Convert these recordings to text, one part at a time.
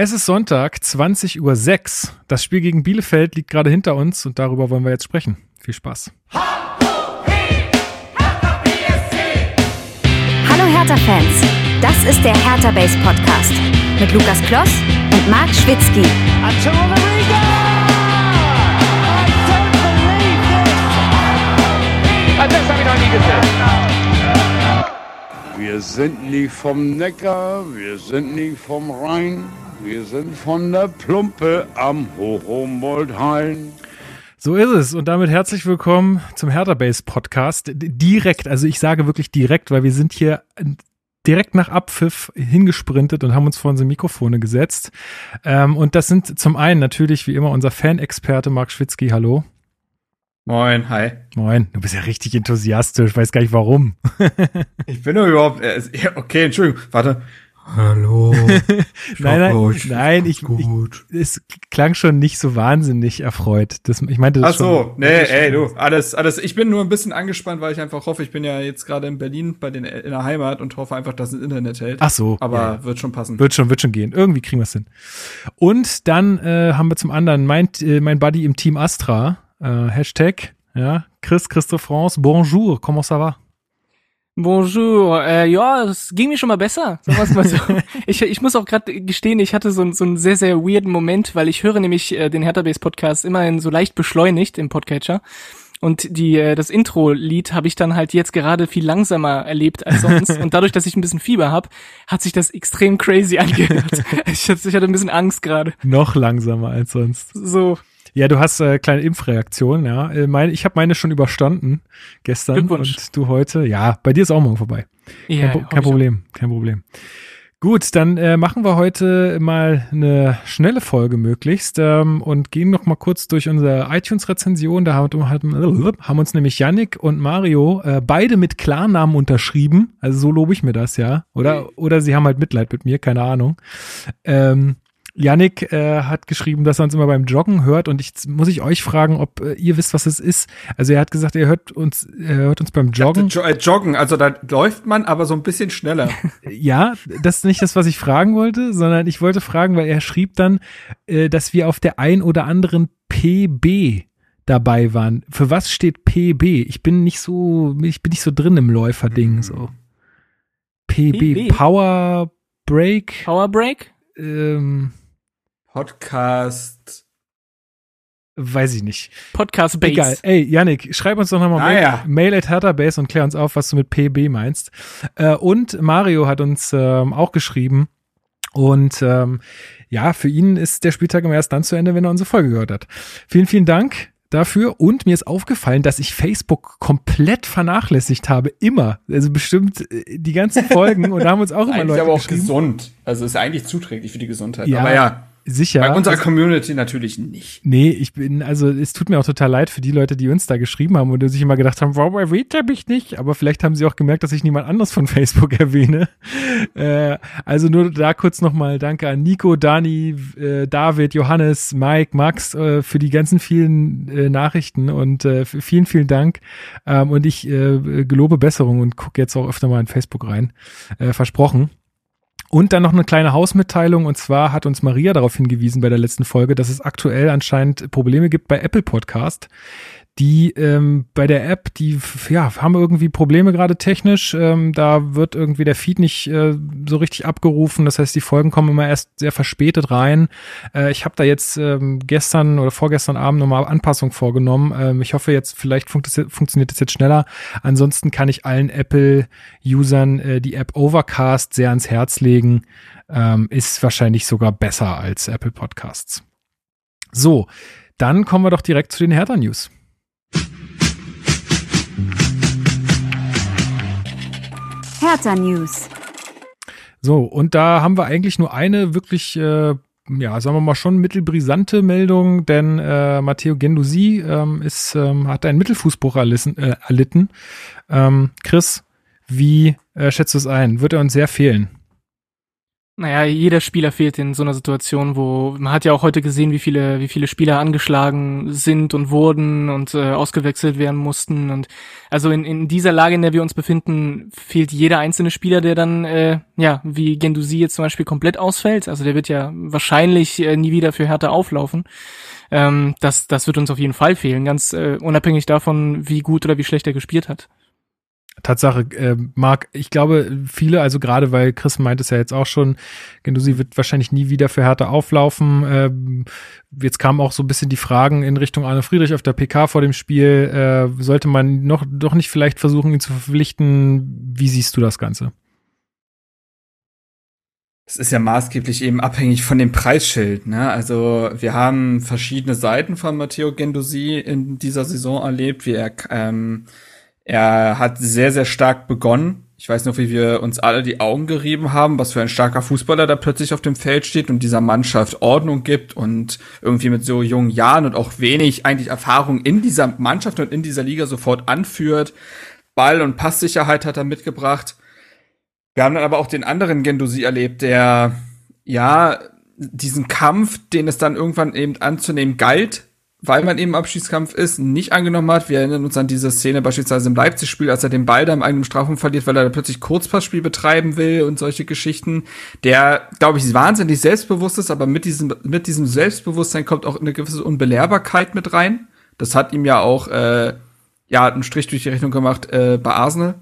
Es ist Sonntag, 20.06 Uhr. Das Spiel gegen Bielefeld liegt gerade hinter uns und darüber wollen wir jetzt sprechen. Viel Spaß. Hallo Hertha-Fans, das ist der Hertha Base Podcast mit Lukas Kloss und Marc Schwitzky. Das habe ich noch nie gesehen. Wir sind nicht vom Neckar, wir sind nicht vom Rhein, wir sind von der Plumpe am Hochhumboldt-Hain. So ist es. Und damit herzlich willkommen zum Hertha Base Podcast. Direkt, also ich sage wirklich direkt, weil wir sind hier direkt nach Abpfiff hingesprintet und haben uns vor unsere Mikrofone gesetzt. Ähm, und das sind zum einen natürlich wie immer unser Fanexperte Marc Schwitzky. Hallo. Moin, hi. Moin, du bist ja richtig enthusiastisch, weiß gar nicht warum. ich bin doch überhaupt, äh, okay, Entschuldigung, warte. Hallo. nein, nein, nein, ich, ich, es klang schon nicht so wahnsinnig erfreut. Das, ich meinte das Ach so, schon, nee, ey, du, alles, alles. Ich bin nur ein bisschen angespannt, weil ich einfach hoffe, ich bin ja jetzt gerade in Berlin bei den in der Heimat und hoffe einfach, dass das Internet hält. Ach so, aber ja. wird schon passen. Wird schon, wird schon gehen. Irgendwie kriegen wir es hin. Und dann äh, haben wir zum anderen mein, äh, mein Buddy im Team Astra äh, Hashtag, ja, Chris, Christophe France, bonjour, comment ça va? Bonjour, äh, ja, es ging mir schon mal besser, sagen wir mal so. ich, ich muss auch gerade gestehen, ich hatte so, so einen sehr, sehr weirden Moment, weil ich höre nämlich äh, den Hertha Base Podcast immerhin so leicht beschleunigt im Podcatcher. Und die, äh, das Intro-Lied habe ich dann halt jetzt gerade viel langsamer erlebt als sonst. Und dadurch, dass ich ein bisschen Fieber habe, hat sich das extrem crazy angehört. ich, ich hatte ein bisschen Angst gerade. Noch langsamer als sonst. So, ja, du hast äh, kleine Impfreaktion, ja. Äh, meine, ich habe meine schon überstanden gestern und du heute. Ja, bei dir ist auch morgen vorbei. Ja, kein, kein Problem, kein Problem. Gut, dann äh, machen wir heute mal eine schnelle Folge möglichst ähm, und gehen noch mal kurz durch unsere iTunes-Rezension. Da haben, haben uns nämlich Yannick und Mario äh, beide mit Klarnamen unterschrieben. Also so lobe ich mir das, ja. Oder, oder sie haben halt Mitleid mit mir, keine Ahnung. Ähm, Yannick äh, hat geschrieben, dass er uns immer beim Joggen hört und ich muss ich euch fragen, ob äh, ihr wisst, was es ist. Also er hat gesagt, er hört uns, er hört uns beim Joggen. Jo äh, joggen, also da läuft man, aber so ein bisschen schneller. ja, das ist nicht das, was ich fragen wollte, sondern ich wollte fragen, weil er schrieb dann, äh, dass wir auf der ein oder anderen PB dabei waren. Für was steht PB? Ich bin nicht so, ich bin nicht so drin im Läuferding. Mhm. So PB, PB, Power Break. Power Break? Ähm, Podcast. Weiß ich nicht. Podcast Base. Egal. Ey, Yannick, schreib uns doch nochmal ah, Mail, ja. Mail at Herterbase und klär uns auf, was du mit PB meinst. Äh, und Mario hat uns ähm, auch geschrieben. Und ähm, ja, für ihn ist der Spieltag immer erst dann zu Ende, wenn er unsere Folge gehört hat. Vielen, vielen Dank dafür und mir ist aufgefallen, dass ich Facebook komplett vernachlässigt habe, immer. Also bestimmt äh, die ganzen Folgen und da haben uns auch immer Leute aber auch gesund. Also ist eigentlich zuträglich für die Gesundheit. Ja, aber ja. Sicher. Bei unserer Community natürlich nicht. Nee, ich bin, also es tut mir auch total leid für die Leute, die uns da geschrieben haben und die sich immer gedacht haben, warum erwähnt er mich nicht? Aber vielleicht haben sie auch gemerkt, dass ich niemand anderes von Facebook erwähne. Äh, also nur da kurz nochmal Danke an Nico, Dani, äh, David, Johannes, Mike, Max äh, für die ganzen vielen äh, Nachrichten und äh, vielen, vielen Dank. Ähm, und ich äh, gelobe Besserung und gucke jetzt auch öfter mal in Facebook rein. Versprochen. Und dann noch eine kleine Hausmitteilung. Und zwar hat uns Maria darauf hingewiesen bei der letzten Folge, dass es aktuell anscheinend Probleme gibt bei Apple Podcast die ähm, bei der App, die ja, haben irgendwie Probleme gerade technisch. Ähm, da wird irgendwie der Feed nicht äh, so richtig abgerufen. Das heißt, die Folgen kommen immer erst sehr verspätet rein. Äh, ich habe da jetzt ähm, gestern oder vorgestern Abend nochmal Anpassung vorgenommen. Ähm, ich hoffe jetzt, vielleicht funkt das, funktioniert das jetzt schneller. Ansonsten kann ich allen Apple-Usern äh, die App Overcast sehr ans Herz legen. Ähm, ist wahrscheinlich sogar besser als Apple Podcasts. So, dann kommen wir doch direkt zu den Hertha-News. Hertha News. So, und da haben wir eigentlich nur eine wirklich, äh, ja, sagen wir mal schon mittelbrisante Meldung, denn äh, Matteo Gendusi ähm, ist, ähm, hat einen Mittelfußbruch erlitten. Äh, erlitten. Ähm, Chris, wie äh, schätzt du es ein? Wird er uns sehr fehlen? Naja, jeder Spieler fehlt in so einer Situation, wo man hat ja auch heute gesehen, wie viele, wie viele Spieler angeschlagen sind und wurden und äh, ausgewechselt werden mussten. Und also in, in dieser Lage, in der wir uns befinden, fehlt jeder einzelne Spieler, der dann, äh, ja, wie Gendusi jetzt zum Beispiel komplett ausfällt. Also der wird ja wahrscheinlich äh, nie wieder für Hertha auflaufen. Ähm, das, das wird uns auf jeden Fall fehlen, ganz äh, unabhängig davon, wie gut oder wie schlecht er gespielt hat. Tatsache, äh, Marc, ich glaube, viele, also gerade weil Chris meint es ja jetzt auch schon, Gendusi wird wahrscheinlich nie wieder für Hertha auflaufen. Ähm, jetzt kamen auch so ein bisschen die Fragen in Richtung Arne Friedrich auf der PK vor dem Spiel. Äh, sollte man noch doch nicht vielleicht versuchen, ihn zu verpflichten? Wie siehst du das Ganze? Es ist ja maßgeblich eben abhängig von dem Preisschild. Ne? Also wir haben verschiedene Seiten von Matteo Gendusi in dieser Saison erlebt, wie er ähm, er hat sehr, sehr stark begonnen. Ich weiß noch, wie wir uns alle die Augen gerieben haben, was für ein starker Fußballer da plötzlich auf dem Feld steht und dieser Mannschaft Ordnung gibt und irgendwie mit so jungen Jahren und auch wenig eigentlich Erfahrung in dieser Mannschaft und in dieser Liga sofort anführt. Ball- und Passsicherheit hat er mitgebracht. Wir haben dann aber auch den anderen Gendusi erlebt, der ja diesen Kampf, den es dann irgendwann eben anzunehmen galt, weil man eben Abschiedskampf ist, nicht angenommen hat. Wir erinnern uns an diese Szene beispielsweise im Leipzig-Spiel, als er den Ball da im eigenen Strafraum verliert, weil er da plötzlich Kurzpassspiel betreiben will und solche Geschichten. Der, glaube ich, wahnsinnig selbstbewusst ist, aber mit diesem, mit diesem Selbstbewusstsein kommt auch eine gewisse Unbelehrbarkeit mit rein. Das hat ihm ja auch, äh, ja, einen Strich durch die Rechnung gemacht äh, bei Arsenal.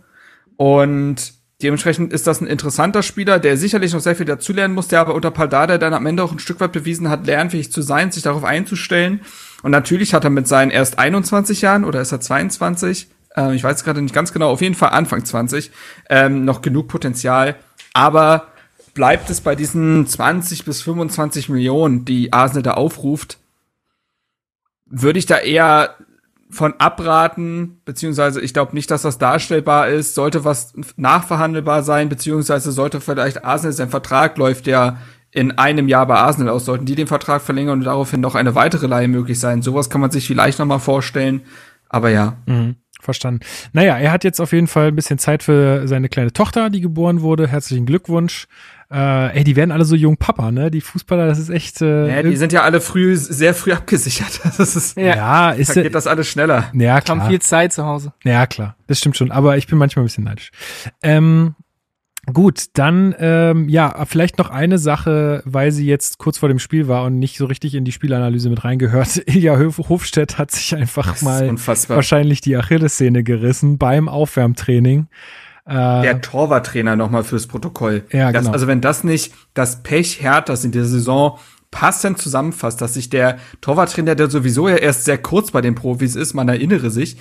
Und Dementsprechend ist das ein interessanter Spieler, der sicherlich noch sehr viel dazulernen muss, der aber unter Paldada dann am Ende auch ein Stück weit bewiesen hat, lernfähig zu sein, sich darauf einzustellen. Und natürlich hat er mit seinen erst 21 Jahren oder ist er 22, äh, ich weiß gerade nicht ganz genau, auf jeden Fall Anfang 20, ähm, noch genug Potenzial. Aber bleibt es bei diesen 20 bis 25 Millionen, die Arsenal da aufruft, würde ich da eher von abraten, beziehungsweise ich glaube nicht, dass das darstellbar ist, sollte was nachverhandelbar sein, beziehungsweise sollte vielleicht Arsenal, sein Vertrag läuft ja in einem Jahr bei Arsenal aus, sollten die den Vertrag verlängern und daraufhin noch eine weitere Leihe möglich sein. Sowas kann man sich vielleicht noch mal vorstellen, aber ja. Mhm. Verstanden. Naja, er hat jetzt auf jeden Fall ein bisschen Zeit für seine kleine Tochter, die geboren wurde. Herzlichen Glückwunsch. Äh, ey, die werden alle so jung Papa, ne? Die Fußballer, das ist echt. Äh, ja, die sind ja alle früh, sehr früh abgesichert. Das ist, ja, ja ist da geht das alles schneller. Ja, klar. Haben viel Zeit zu Hause. Ja, klar. Das stimmt schon. Aber ich bin manchmal ein bisschen neidisch. Ähm, Gut, dann ähm, ja, vielleicht noch eine Sache, weil sie jetzt kurz vor dem Spiel war und nicht so richtig in die Spielanalyse mit reingehört. Ilja Hofstedt hat sich einfach mal unfassbar. wahrscheinlich die Achillessehne gerissen beim Aufwärmtraining. Äh, Der Torwarttrainer nochmal fürs Protokoll. Ja, das, genau. Also wenn das nicht das Pech Herthas in der Saison passend zusammenfasst, dass sich der Torwarttrainer, der sowieso ja erst sehr kurz bei den Profis ist, man erinnere sich,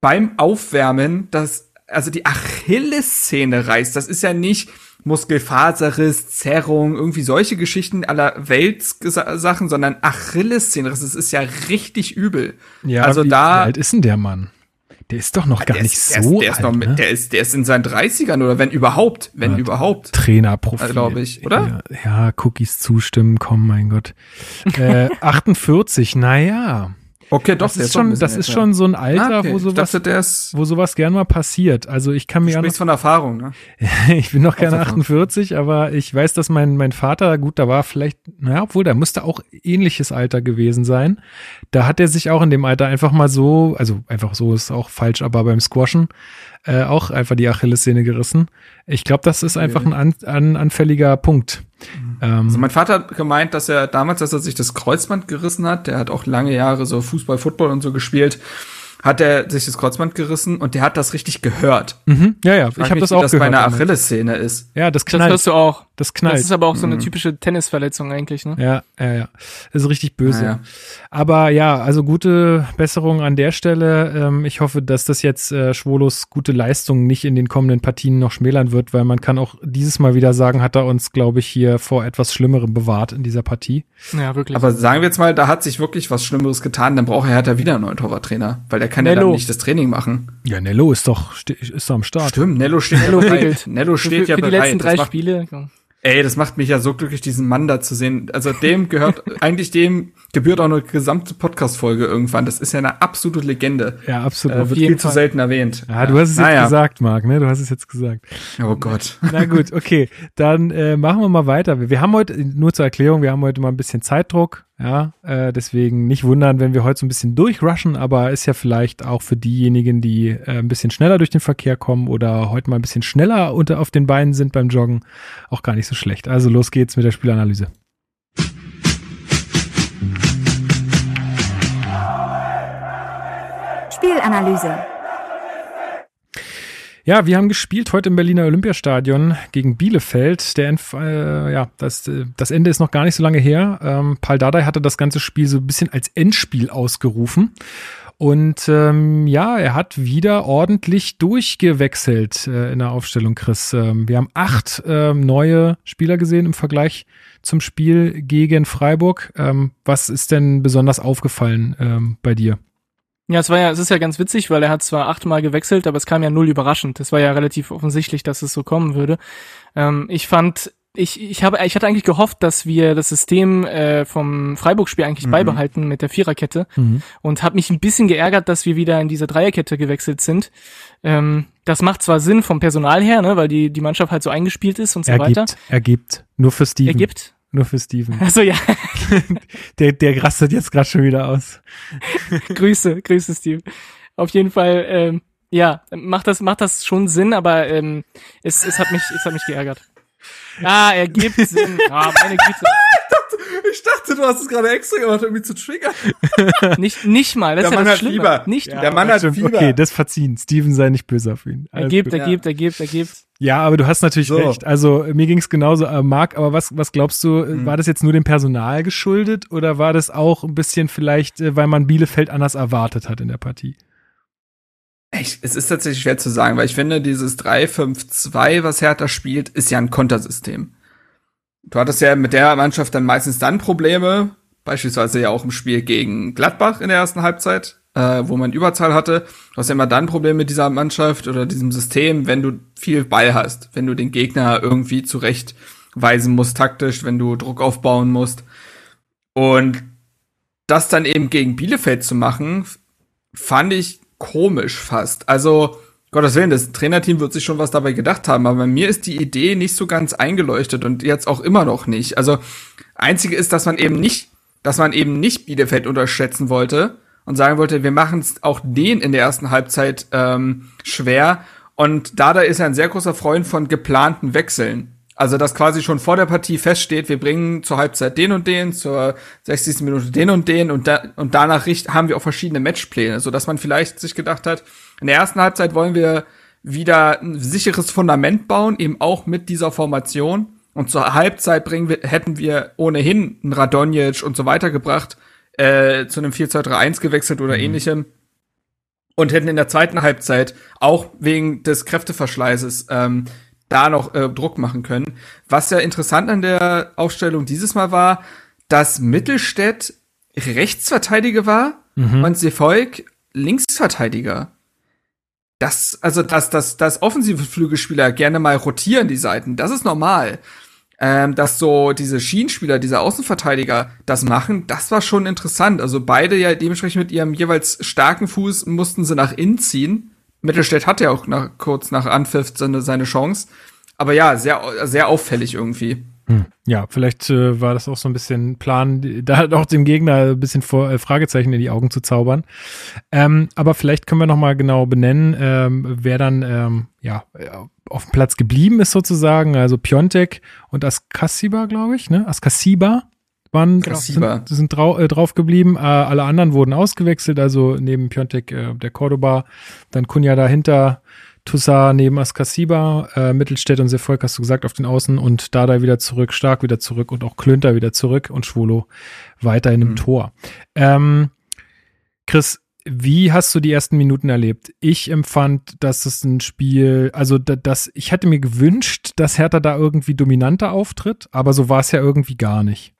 beim Aufwärmen das also die Achillessehne reißt. Das ist ja nicht Muskelfaserriss, Zerrung, irgendwie solche Geschichten aller Weltsachen, sondern Achillessehnenriss. Das ist ja richtig übel. Ja, also wie, da. Wie alt ist denn der Mann? Der ist doch noch ja, gar nicht ist, so der ist, der alt. Ist noch, ne? Der ist, der ist in seinen 30ern oder wenn überhaupt, wenn ja, überhaupt. Trainerprofil. Glaube ich, oder? Ja, ja, Cookies zustimmen, komm, mein Gott. Äh, 48, naja. Okay, doch, das ist schon, das ist schon so ein Alter, ah, okay. wo sowas, dachte, wo sowas gern mal passiert. Also ich kann mir du sprichst von Erfahrung, ne? ich bin noch keine 48, aber ich weiß, dass mein mein Vater, gut, da war vielleicht, naja, obwohl, da musste auch ähnliches Alter gewesen sein. Da hat er sich auch in dem Alter einfach mal so, also einfach so ist auch falsch, aber beim Squashen äh, auch einfach die Achillessehne gerissen. Ich glaube, das ist einfach ein an, an, anfälliger Punkt. Ähm, also mein Vater hat gemeint, dass er damals, dass er sich das Kreuzband gerissen hat, der hat auch lange Jahre so Fußball, Football und so gespielt, hat er sich das Kreuzband gerissen und der hat das richtig gehört. Mhm. Ja, ja, ich, ich habe das auch das gehört. bei einer Achillessehne ist. Ja, das knallt. Das hörst du auch. Das knallt. Das ist aber auch so eine mhm. typische Tennisverletzung eigentlich, ne? Ja, ja, ja. Das ist richtig böse. Ah, ja. Aber ja, also gute Besserung an der Stelle. Ähm, ich hoffe, dass das jetzt äh, Schwolos gute Leistung nicht in den kommenden Partien noch schmälern wird, weil man kann auch dieses Mal wieder sagen, hat er uns, glaube ich, hier vor etwas Schlimmerem bewahrt in dieser Partie. Ja, wirklich. Aber sagen wir jetzt mal, da hat sich wirklich was Schlimmeres getan, dann braucht er halt wieder einen neuen Torwarttrainer, weil der kann Nello. ja dann nicht das Training machen. Ja, Nello ist doch, ist doch am Start. Stimmt, Nello steht Nello ja bereit. Nello steht für, ja für bereit. die letzten drei Spiele. Ey, das macht mich ja so glücklich, diesen Mann da zu sehen. Also dem gehört, eigentlich dem gebührt auch eine gesamte Podcast-Folge irgendwann. Das ist ja eine absolute Legende. Ja, absolut. Äh, wird viel zu selten erwähnt. Ja, du hast es Naja. jetzt gesagt, Marc, ne? Du hast es jetzt gesagt. Oh Gott. Na gut, okay. Dann äh, machen wir mal weiter. Wir haben heute, nur zur Erklärung, wir haben heute mal ein bisschen Zeitdruck. Ja, äh, deswegen nicht wundern, wenn wir heute so ein bisschen durchrushen, aber ist ja vielleicht auch für diejenigen, die äh, ein bisschen schneller durch den Verkehr kommen oder heute mal ein bisschen schneller unter auf den Beinen sind beim Joggen, auch gar nicht so schlecht. Also los geht's mit der Spielanalyse. Spielanalyse. Ja, wir haben gespielt heute im Berliner Olympiastadion gegen Bielefeld. Der äh, ja, das, äh, das Ende ist noch gar nicht so lange her. Ähm, Paul Dardai hatte das ganze Spiel so ein bisschen als Endspiel ausgerufen. Und ähm, ja, er hat wieder ordentlich durchgewechselt äh, in der Aufstellung, Chris. Ähm, wir haben acht ähm, neue Spieler gesehen im Vergleich zum Spiel gegen Freiburg. Ähm, was ist denn besonders aufgefallen ähm, bei dir? Ja, es war ja, es ist ja ganz witzig, weil er hat zwar achtmal gewechselt, aber es kam ja null überraschend. Es war ja relativ offensichtlich, dass es so kommen würde. Ähm, ich fand, ich, ich habe, ich hatte eigentlich gehofft, dass wir das System äh, vom Freiburg-Spiel eigentlich Mhm. beibehalten mit der Viererkette und habe mich ein bisschen geärgert, dass wir wieder in diese Dreierkette gewechselt sind. Ähm, das macht zwar Sinn vom Personal her, ne, weil die die Mannschaft halt so eingespielt ist und so weiter. Ergibt, ergibt. Nur für Steven. Ergibt. Nur für Steven. Also ja, Der, der rastet jetzt gerade schon wieder aus. Grüße, Grüße, Steve. Auf jeden Fall, ähm, ja, macht das, macht das schon Sinn, aber ähm, es, es hat mich, es hat mich geärgert. Ah, er gibt Sinn. Ah, meine Güte. Ich dachte, du hast es gerade extra gemacht, um mich zu triggern. Nicht, nicht mal. Das Der ist ja Mann das hat. Fieber. Nicht Ja. mal. Der Mann hat Fieber. Okay, das verziehen. Steven sei nicht böse auf ihn. Er Alles gibt, gut. er gibt, er gibt, er gibt. Ja, aber du hast natürlich So. recht. Also mir ging es genauso, äh, Marc, aber was, was glaubst du, äh, Hm. war das jetzt nur dem Personal geschuldet oder war das auch ein bisschen vielleicht, äh, weil man Bielefeld anders erwartet hat in der Partie? Ich, es ist tatsächlich schwer zu sagen, weil ich finde, dieses 3-5-2, was Hertha spielt, ist ja ein Kontersystem. Du hattest ja mit der Mannschaft dann meistens dann Probleme, beispielsweise ja auch im Spiel gegen Gladbach in der ersten Halbzeit, äh, wo man Überzahl hatte. Du hast ja immer dann Probleme mit dieser Mannschaft oder diesem System, wenn du viel Ball hast, wenn du den Gegner irgendwie zurechtweisen musst taktisch, wenn du Druck aufbauen musst. Und das dann eben gegen Bielefeld zu machen, fand ich komisch fast. Also, Gottes Willen, das Trainerteam wird sich schon was dabei gedacht haben, aber mir ist die Idee nicht so ganz eingeleuchtet und jetzt auch immer noch nicht. Also, einzige ist, dass man eben nicht, dass man eben nicht Bielefeld unterschätzen wollte und sagen wollte, wir machen es auch den in der ersten Halbzeit ähm, schwer. Und Dada ist ja ein sehr großer Freund von geplanten Wechseln. Also, dass quasi schon vor der Partie feststeht, wir bringen zur Halbzeit den und den, zur 60. Minute den und den und, da, und danach haben wir auch verschiedene Matchpläne, so dass man vielleicht sich gedacht hat, in der ersten Halbzeit wollen wir wieder ein sicheres Fundament bauen, eben auch mit dieser Formation. Und zur Halbzeit bringen wir, hätten wir ohnehin einen Radonjic und so weiter gebracht, äh, zu einem 4-2-3-1 gewechselt oder ähnlichem. Und hätten in der zweiten Halbzeit auch wegen des Kräfteverschleißes ähm, da noch äh, Druck machen können. Was ja interessant an der Aufstellung dieses Mal war, dass Mittelstädt Rechtsverteidiger war und Sefolk Linksverteidiger. Das, also, dass, dass, dass offensive Flügelspieler gerne mal rotieren die Seiten, das ist normal. Ähm, dass so diese Schienenspieler, diese Außenverteidiger das machen, das war schon interessant. Also beide ja dementsprechend mit ihrem jeweils starken Fuß mussten sie nach innen ziehen. Mittelstädt hatte ja auch nach, kurz nach Anpfiff seine, seine Chance. Aber ja, sehr, sehr auffällig irgendwie. Ja, vielleicht äh, war das auch so ein bisschen Plan, da halt auch dem Gegner ein bisschen vor, äh, Fragezeichen in die Augen zu zaubern. Ähm, aber vielleicht können wir noch mal genau benennen, ähm, wer dann ähm, ja äh, auf dem Platz geblieben ist sozusagen. Also Piontek und Askasiba, glaube ich, ne? Askasiba waren Genau. Askasiba. sind, sind drau äh, drauf geblieben. Äh, alle anderen wurden ausgewechselt. Also neben Piontek äh, der Cordoba, dann Kunja dahinter. Toussaint neben Askasiba, äh, Mittelstädt und Sefolk hast du gesagt auf den Außen und Dada wieder zurück, Stark wieder zurück und auch Klünter wieder zurück und Schwolo weiterhin im Mhm. Tor. Ähm, Chris, wie hast du die ersten Minuten erlebt? Ich empfand, dass es ein Spiel, also da, das, ich hätte mir gewünscht, dass Hertha da irgendwie dominanter auftritt, aber so war es ja irgendwie gar nicht.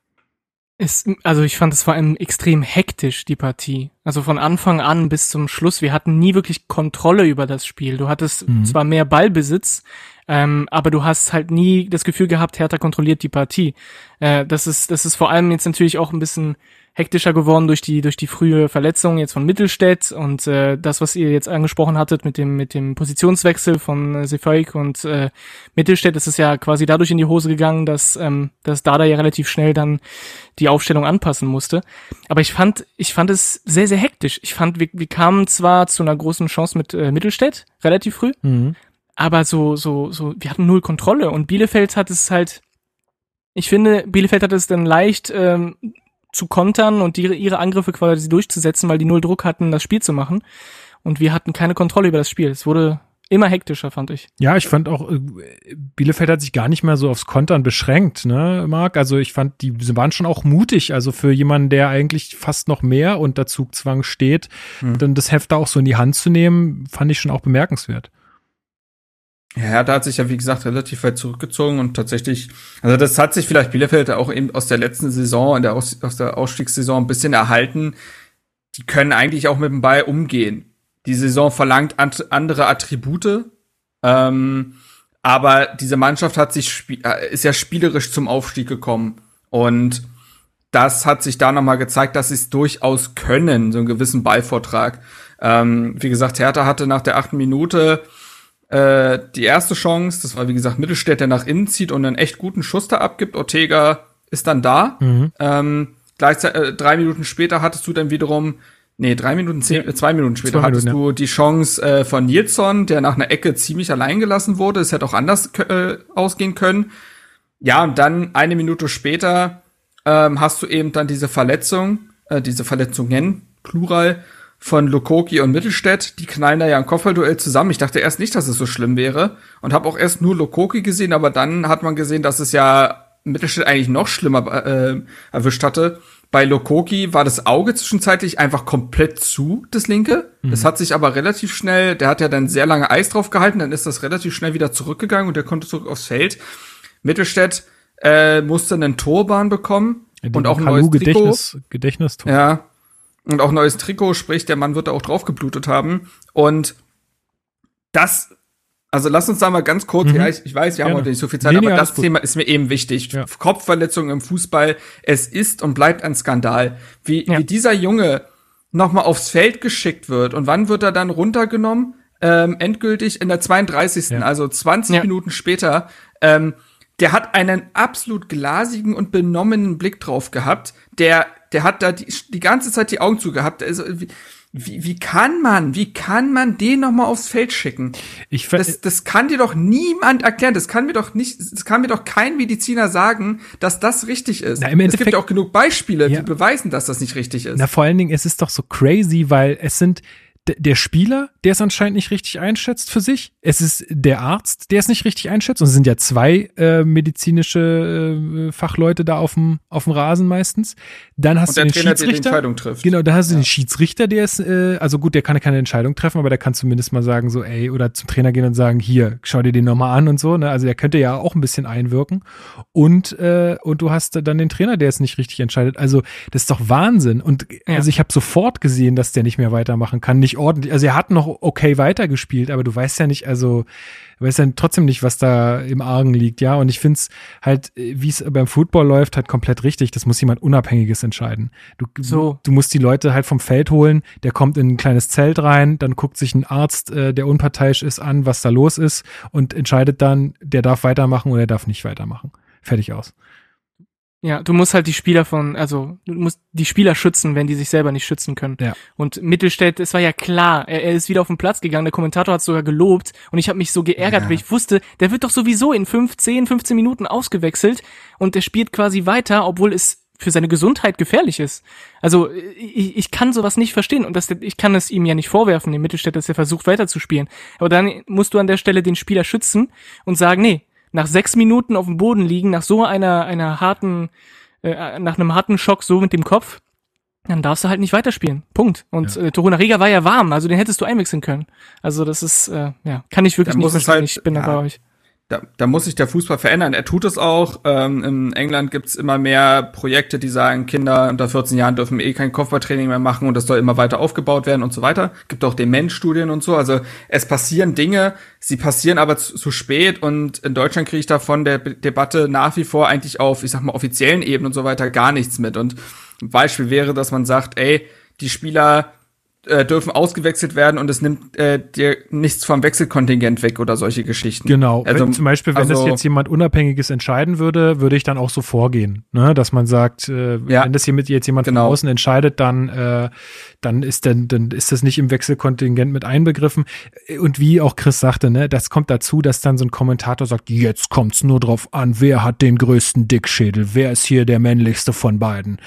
Es, also ich fand es vor allem extrem hektisch, die Partie. Also von Anfang an bis zum Schluss. Wir hatten nie wirklich Kontrolle über das Spiel. Du hattest Mhm. zwar mehr Ballbesitz, Ähm, aber du hast halt nie das Gefühl gehabt, Hertha kontrolliert die Partie. Äh, das ist, das ist vor allem jetzt natürlich auch ein bisschen hektischer geworden durch die durch die frühe Verletzung jetzt von Mittelstädt und äh, das, was ihr jetzt angesprochen hattet mit dem mit dem Positionswechsel von äh, Sefaik und äh, Mittelstädt, ist es ja quasi dadurch in die Hose gegangen, dass ähm, dass Dada ja relativ schnell dann die Aufstellung anpassen musste. Aber ich fand ich fand es sehr sehr hektisch. Ich fand wir, wir kamen zwar zu einer großen Chance mit äh, Mittelstädt relativ früh, Mhm. aber so so so wir hatten null Kontrolle und Bielefeld hat es halt ich finde, Bielefeld hat es dann leicht ähm, zu kontern und die, ihre Angriffe quasi durchzusetzen, weil die null Druck hatten, das Spiel zu machen. Und wir hatten keine Kontrolle über das Spiel. Es wurde immer hektischer, fand ich. Ja, ich fand auch, äh, Bielefeld hat sich gar nicht mehr so aufs Kontern beschränkt, ne, Marc? Also ich fand, die waren schon auch mutig. Also für jemanden, der eigentlich fast noch mehr unter Zugzwang steht, Hm. dann das Heft da auch so in die Hand zu nehmen, fand ich schon auch bemerkenswert. Ja, Hertha hat sich ja, wie gesagt, relativ weit zurückgezogen und tatsächlich, also das hat sich vielleicht Bielefeld auch eben aus der letzten Saison, der aus, aus der Ausstiegssaison ein bisschen erhalten. Die können eigentlich auch mit dem Ball umgehen. Die Saison verlangt ant- andere Attribute, ähm, aber diese Mannschaft hat sich äh, ist ja spielerisch zum Aufstieg gekommen und das hat sich da nochmal gezeigt, dass sie es durchaus können, so einen gewissen Ballvortrag. Ähm, wie gesagt, Hertha hatte nach der achten Minute äh, die erste Chance, das war wie gesagt Mittelstädt, der nach innen zieht und einen echt guten Schuss da abgibt. Ortega ist dann da. Mhm. Ähm, gleichzeitig, äh, drei Minuten später hattest du dann wiederum, nee, drei Minuten, zehn, äh, zwei Minuten später Zwei hattest Minuten, du die Chance äh, von Nilsson, der nach einer Ecke ziemlich allein gelassen wurde. Es hätte auch anders äh, ausgehen können. Ja, und dann eine Minute später ähm, hast du eben dann diese Verletzung, äh, diese Verletzungen, Plural, von Lokoki und Mittelstädt. Die knallen da ja im Kopfballduell zusammen. Ich dachte erst nicht, dass es so schlimm wäre und habe auch erst nur Lokoki gesehen, aber dann hat man gesehen, dass es ja Mittelstädt eigentlich noch schlimmer äh, erwischt hatte. Bei Lokoki war das Auge zwischenzeitlich einfach komplett zu, das linke. Das hat sich aber relativ schnell, der hat ja dann sehr lange Eis drauf gehalten, dann ist das relativ schnell wieder zurückgegangen und der konnte zurück aufs Feld. Mittelstädt äh, musste einen Torbahn bekommen und auch ein neues Trikot. Gedächtnis, Gedächtnistor. Ja. Und auch neues Trikot, sprich, der Mann wird da auch drauf geblutet haben. Und das, also lass uns da mal ganz kurz, Mhm. ja, ich, ich weiß, wir haben Gerne. heute nicht so viel Zeit, Nee, nee, aber alles das. Thema ist mir eben wichtig. Ja. Kopfverletzungen im Fußball, es ist und bleibt ein Skandal. Wie, Ja. wie dieser Junge nochmal aufs Feld geschickt wird und wann wird er dann runtergenommen? Ähm, endgültig in der 32. Ja. Also 20 Ja. Minuten später. Ähm, der hat einen absolut glasigen und benommenen Blick drauf gehabt. Der, der hat da die, die ganze Zeit die Augen zugehabt. Also, wie, wie, wie kann man, wie kann man den noch mal aufs Feld schicken? Ich Das, das kann dir doch niemand erklären. Das kann mir doch nicht, das kann mir doch kein Mediziner sagen, dass das richtig ist. Na, im es gibt ja auch genug Beispiele, Ja. die beweisen, dass das nicht richtig ist. Na, vor allen Dingen, es ist doch so crazy, weil es sind der Spieler, der es anscheinend nicht richtig einschätzt für sich. Es ist der Arzt, der es nicht richtig einschätzt. Und es sind ja zwei äh, medizinische äh, Fachleute da auf dem auf dem Rasen meistens. Dann hast und du der den Trainer, der die Schiedsrichter. Entscheidung trifft. Genau, da hast du den Schiedsrichter, der ist, äh, also gut, der kann ja keine Entscheidung treffen, aber der kann zumindest mal sagen, so, ey, oder zum Trainer gehen und sagen, hier, schau dir den nochmal an und so, ne? Also der könnte ja auch ein bisschen einwirken. Und, äh, und du hast dann den Trainer, der es nicht richtig entscheidet. Also, das ist doch Wahnsinn. Und Ja. also ich habe sofort gesehen, dass der nicht mehr weitermachen kann. Nicht ordentlich. Also er hat noch okay weitergespielt, aber du weißt ja nicht, also du weißt ja trotzdem nicht, was da im Argen liegt, ja. Und ich finde es halt, wie es beim Football läuft, halt komplett richtig. Das muss jemand Unabhängiges entscheiden. Du, So. du musst die Leute halt vom Feld holen, der kommt in ein kleines Zelt rein, dann guckt sich ein Arzt, äh, der unparteiisch ist, an, was da los ist und entscheidet dann, der darf weitermachen oder der darf nicht weitermachen. Fertig aus. Ja, du musst halt die Spieler von, also du musst die Spieler schützen, wenn die sich selber nicht schützen können. Ja. Und Mittelstädt, es war ja klar, er, er ist wieder auf den Platz gegangen, der Kommentator hat sogar gelobt und ich habe mich so geärgert, Ja. weil ich wusste, der wird doch sowieso in 15, 15 Minuten ausgewechselt und der spielt quasi weiter, obwohl es für seine Gesundheit gefährlich ist. Also ich, ich kann sowas nicht verstehen und das, ich kann es ihm ja nicht vorwerfen, dem Mittelstädt, dass er versucht weiterzuspielen. Aber dann musst du an der Stelle den Spieler schützen und sagen, nee, nach sechs Minuten auf dem Boden liegen, nach so einer, einer harten, äh, nach einem harten Schock so mit dem Kopf, dann darfst du halt nicht weiterspielen. Punkt. Und äh, Toruna Riga war ja warm, also den hättest du einwechseln können. Also das ist, äh, ja, kann ich wirklich Da nicht verstehen. halt- ich bin da ja. bei euch. Da, da muss sich der Fußball verändern. Er tut es auch. Ähm, in England gibt's immer mehr Projekte, die sagen, Kinder unter 14 Jahren dürfen eh kein Kopfballtraining mehr machen und das soll immer weiter aufgebaut werden und so weiter. Gibt auch Demenzstudien und so. Also es passieren Dinge, sie passieren aber zu, zu spät und in Deutschland kriege ich davon der B Debatte nach wie vor eigentlich auf, ich sag mal, offiziellen Ebenen und so weiter gar nichts mit. Und ein Beispiel wäre, dass man sagt, ey, die Spieler äh, dürfen ausgewechselt werden und es nimmt äh, dir nichts vom Wechselkontingent weg oder solche Geschichten. Genau. Also, wenn, zum Beispiel, wenn also, das jetzt jemand Unabhängiges entscheiden würde, würde ich dann auch so vorgehen, ne? dass man sagt, äh, Ja. wenn das hier mit jetzt jemand Genau. von außen entscheidet, dann äh, dann ist denn dann ist das nicht im Wechselkontingent mit einbegriffen. Und wie auch Chris sagte, ne, das kommt dazu, dass dann so ein Kommentator sagt, jetzt kommt's nur drauf an, wer hat den größten Dickschädel, wer ist hier der männlichste von beiden.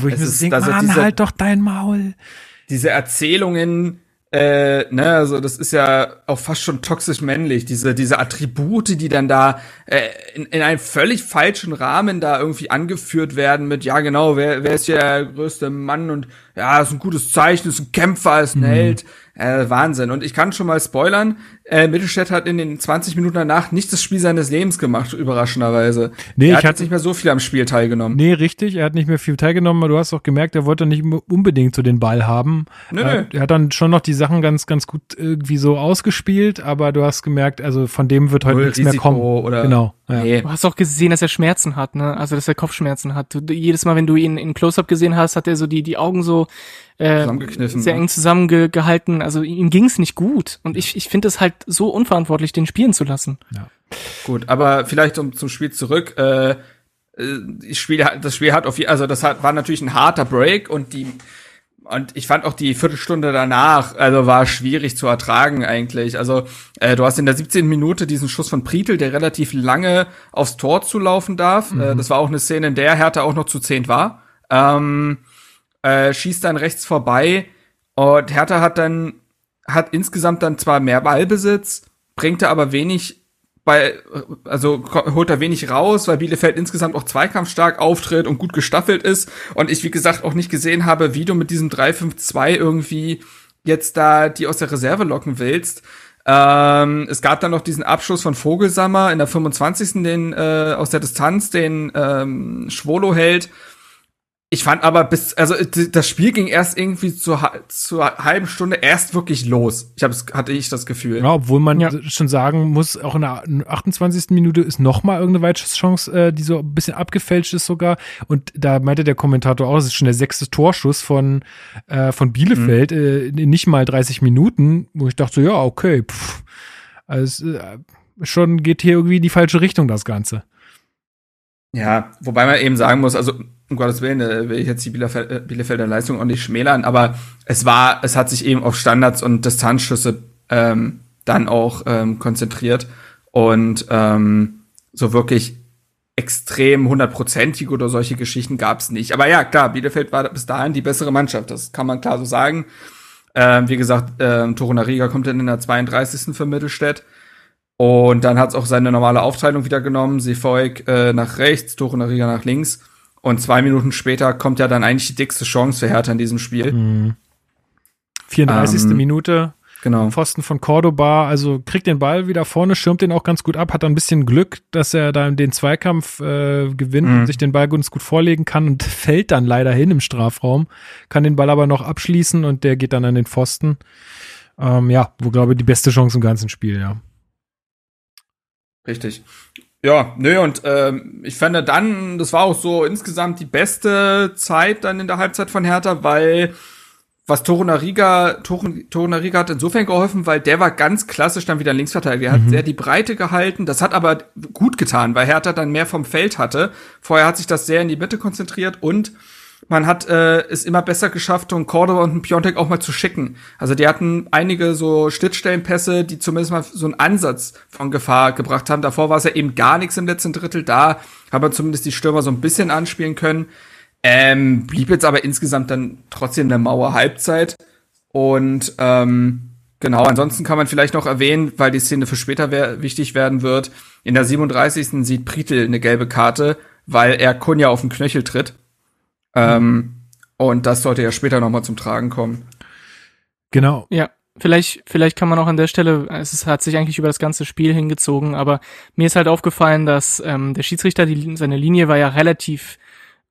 Wo ich mir denke, also Mann, halt doch dein Maul. Diese Erzählungen, äh, ne, also das ist ja auch fast schon toxisch männlich, diese, diese Attribute, die dann da äh, in, in einem völlig falschen Rahmen da irgendwie angeführt werden mit, ja genau, wer, wer ist hier der größte Mann und ja, ist ein gutes Zeichen, ist ein Kämpfer, ist Mhm. ein Held. Äh, Wahnsinn. Und ich kann schon mal spoilern, äh, Mittelstädt hat in den 20 Minuten danach nicht das Spiel seines Lebens gemacht, überraschenderweise. Nee, er ich hat jetzt nicht mehr so viel am Spiel teilgenommen. Nee, richtig. Er hat nicht mehr viel teilgenommen, aber du hast auch gemerkt, er wollte nicht unbedingt so den Ball haben. Nö, er, nö. er hat dann schon noch die Sachen ganz, ganz gut irgendwie so ausgespielt, aber du hast gemerkt, also von dem wird heute Null nichts mehr Risiko kommen. oder- genau. Ja. Nee. Du hast auch gesehen, dass er Schmerzen hat, ne? Also dass er Kopfschmerzen hat. Du, jedes Mal, wenn du ihn in Close-up gesehen hast, hat er so die die Augen so äh, sehr ne? eng zusammengehalten. Also ihm ging's nicht gut. Und ich ich finde es halt so unverantwortlich, den spielen zu lassen. Gut, aber vielleicht um zum Spiel zurück. Äh, äh, das Spiel, hat- das Spiel hat auf also das hat, war natürlich ein harter Break und die und ich fand auch die Viertelstunde danach, also war schwierig zu ertragen eigentlich. Also äh, du hast in der 17. Minute diesen Schuss von Prietl, der relativ lange aufs Tor zulaufen darf. Äh, das war auch eine Szene, in der Hertha auch noch zu zehnt war. Ähm, äh, schießt dann rechts vorbei und Hertha hat dann hat insgesamt dann zwar mehr Ballbesitz, bringt er aber wenig bei, also holt er wenig raus, weil Bielefeld insgesamt auch zweikampfstark auftritt und gut gestaffelt ist. Und ich, wie gesagt, auch nicht gesehen habe, wie du mit diesem 3-5-2 irgendwie jetzt da die aus der Reserve locken willst. Ähm, es gab dann noch diesen Abschluss von Vogelsammer in der 25. den äh, aus der Distanz, den ähm, Schwolo hält. Ich fand aber bis, also d- das Spiel ging erst irgendwie zur, zur halben Stunde erst wirklich los. Ich hab's, hatte ich das Gefühl. Ja, obwohl man Ja. schon sagen muss, auch in der 28. Minute ist noch mal irgendeine Weitschusschance, äh, die so ein bisschen abgefälscht ist sogar. Und da meinte der Kommentator auch, es ist schon der sechste Torschuss von, äh, von Bielefeld äh, in nicht mal 30 Minuten, wo ich dachte, so, ja, okay, pff, also, äh, schon geht hier irgendwie in die falsche Richtung, das Ganze. Ja, wobei man eben sagen muss, also um Gottes Willen, äh, will ich jetzt die äh, Bielefelder Leistung auch nicht schmälern, aber es war, es hat sich eben auf Standards und Distanzschüsse ähm, dann auch ähm, konzentriert und ähm, so wirklich extrem hundertprozentig oder solche Geschichten gab es nicht. Aber ja, klar, Bielefeld war bis dahin die bessere Mannschaft, das kann man klar so sagen. Ähm, wie gesagt, ähm, Torunariga kommt dann in der 32. für Mittelstädt. Und dann hat es auch seine normale Aufteilung wieder genommen. Seefolk äh, nach rechts, Torunariga nach links. Und zwei Minuten später kommt ja dann eigentlich die dickste Chance für Hertha in diesem Spiel. 34. Ähm, Minute, Genau. Pfosten von Cordoba, also kriegt den Ball wieder vorne, schirmt den auch ganz gut ab, hat dann ein bisschen Glück, dass er da den Zweikampf äh, gewinnt Mhm. und sich den Ball ganz gut vorlegen kann und fällt dann leider hin im Strafraum, kann den Ball aber noch abschließen und der geht dann an den Pfosten. Ähm, ja, wo glaube ich die beste Chance im ganzen Spiel, ja. Richtig. Ja, nö, und ähm, ich fand dann, das war auch so insgesamt die beste Zeit dann in der Halbzeit von Hertha, weil was Torunariga, Torun- Torunariga hat insofern geholfen, weil der war ganz klassisch dann wieder Linksverteidiger. Er hat sehr die Breite gehalten. Das hat aber gut getan, weil Hertha dann mehr vom Feld hatte. Vorher hat sich das sehr in die Mitte konzentriert und man hat äh, es immer besser geschafft, um Cordoba und einen Piontek auch mal zu schicken. Also die hatten einige so Schnittstellenpässe, die zumindest mal so einen Ansatz von Gefahr gebracht haben. Davor war es ja eben gar nichts im letzten Drittel. Da hat man zumindest die Stürmer so ein bisschen anspielen können. Ähm, blieb jetzt aber insgesamt dann trotzdem eine Mauer Halbzeit. Und ähm, genau, ansonsten kann man vielleicht noch erwähnen, weil die Szene für später wer wichtig werden wird. In der 37. sieht Pritel eine gelbe Karte, weil er Kunja auf den Knöchel tritt. Ähm, und das sollte ja später noch mal zum Tragen kommen. Genau. Ja. vielleicht, vielleicht kann man auch an der Stelle, es ist, hat sich eigentlich über das ganze Spiel hingezogen, aber mir ist halt aufgefallen, dass ähm, der Schiedsrichter, die, seine Linie war ja relativ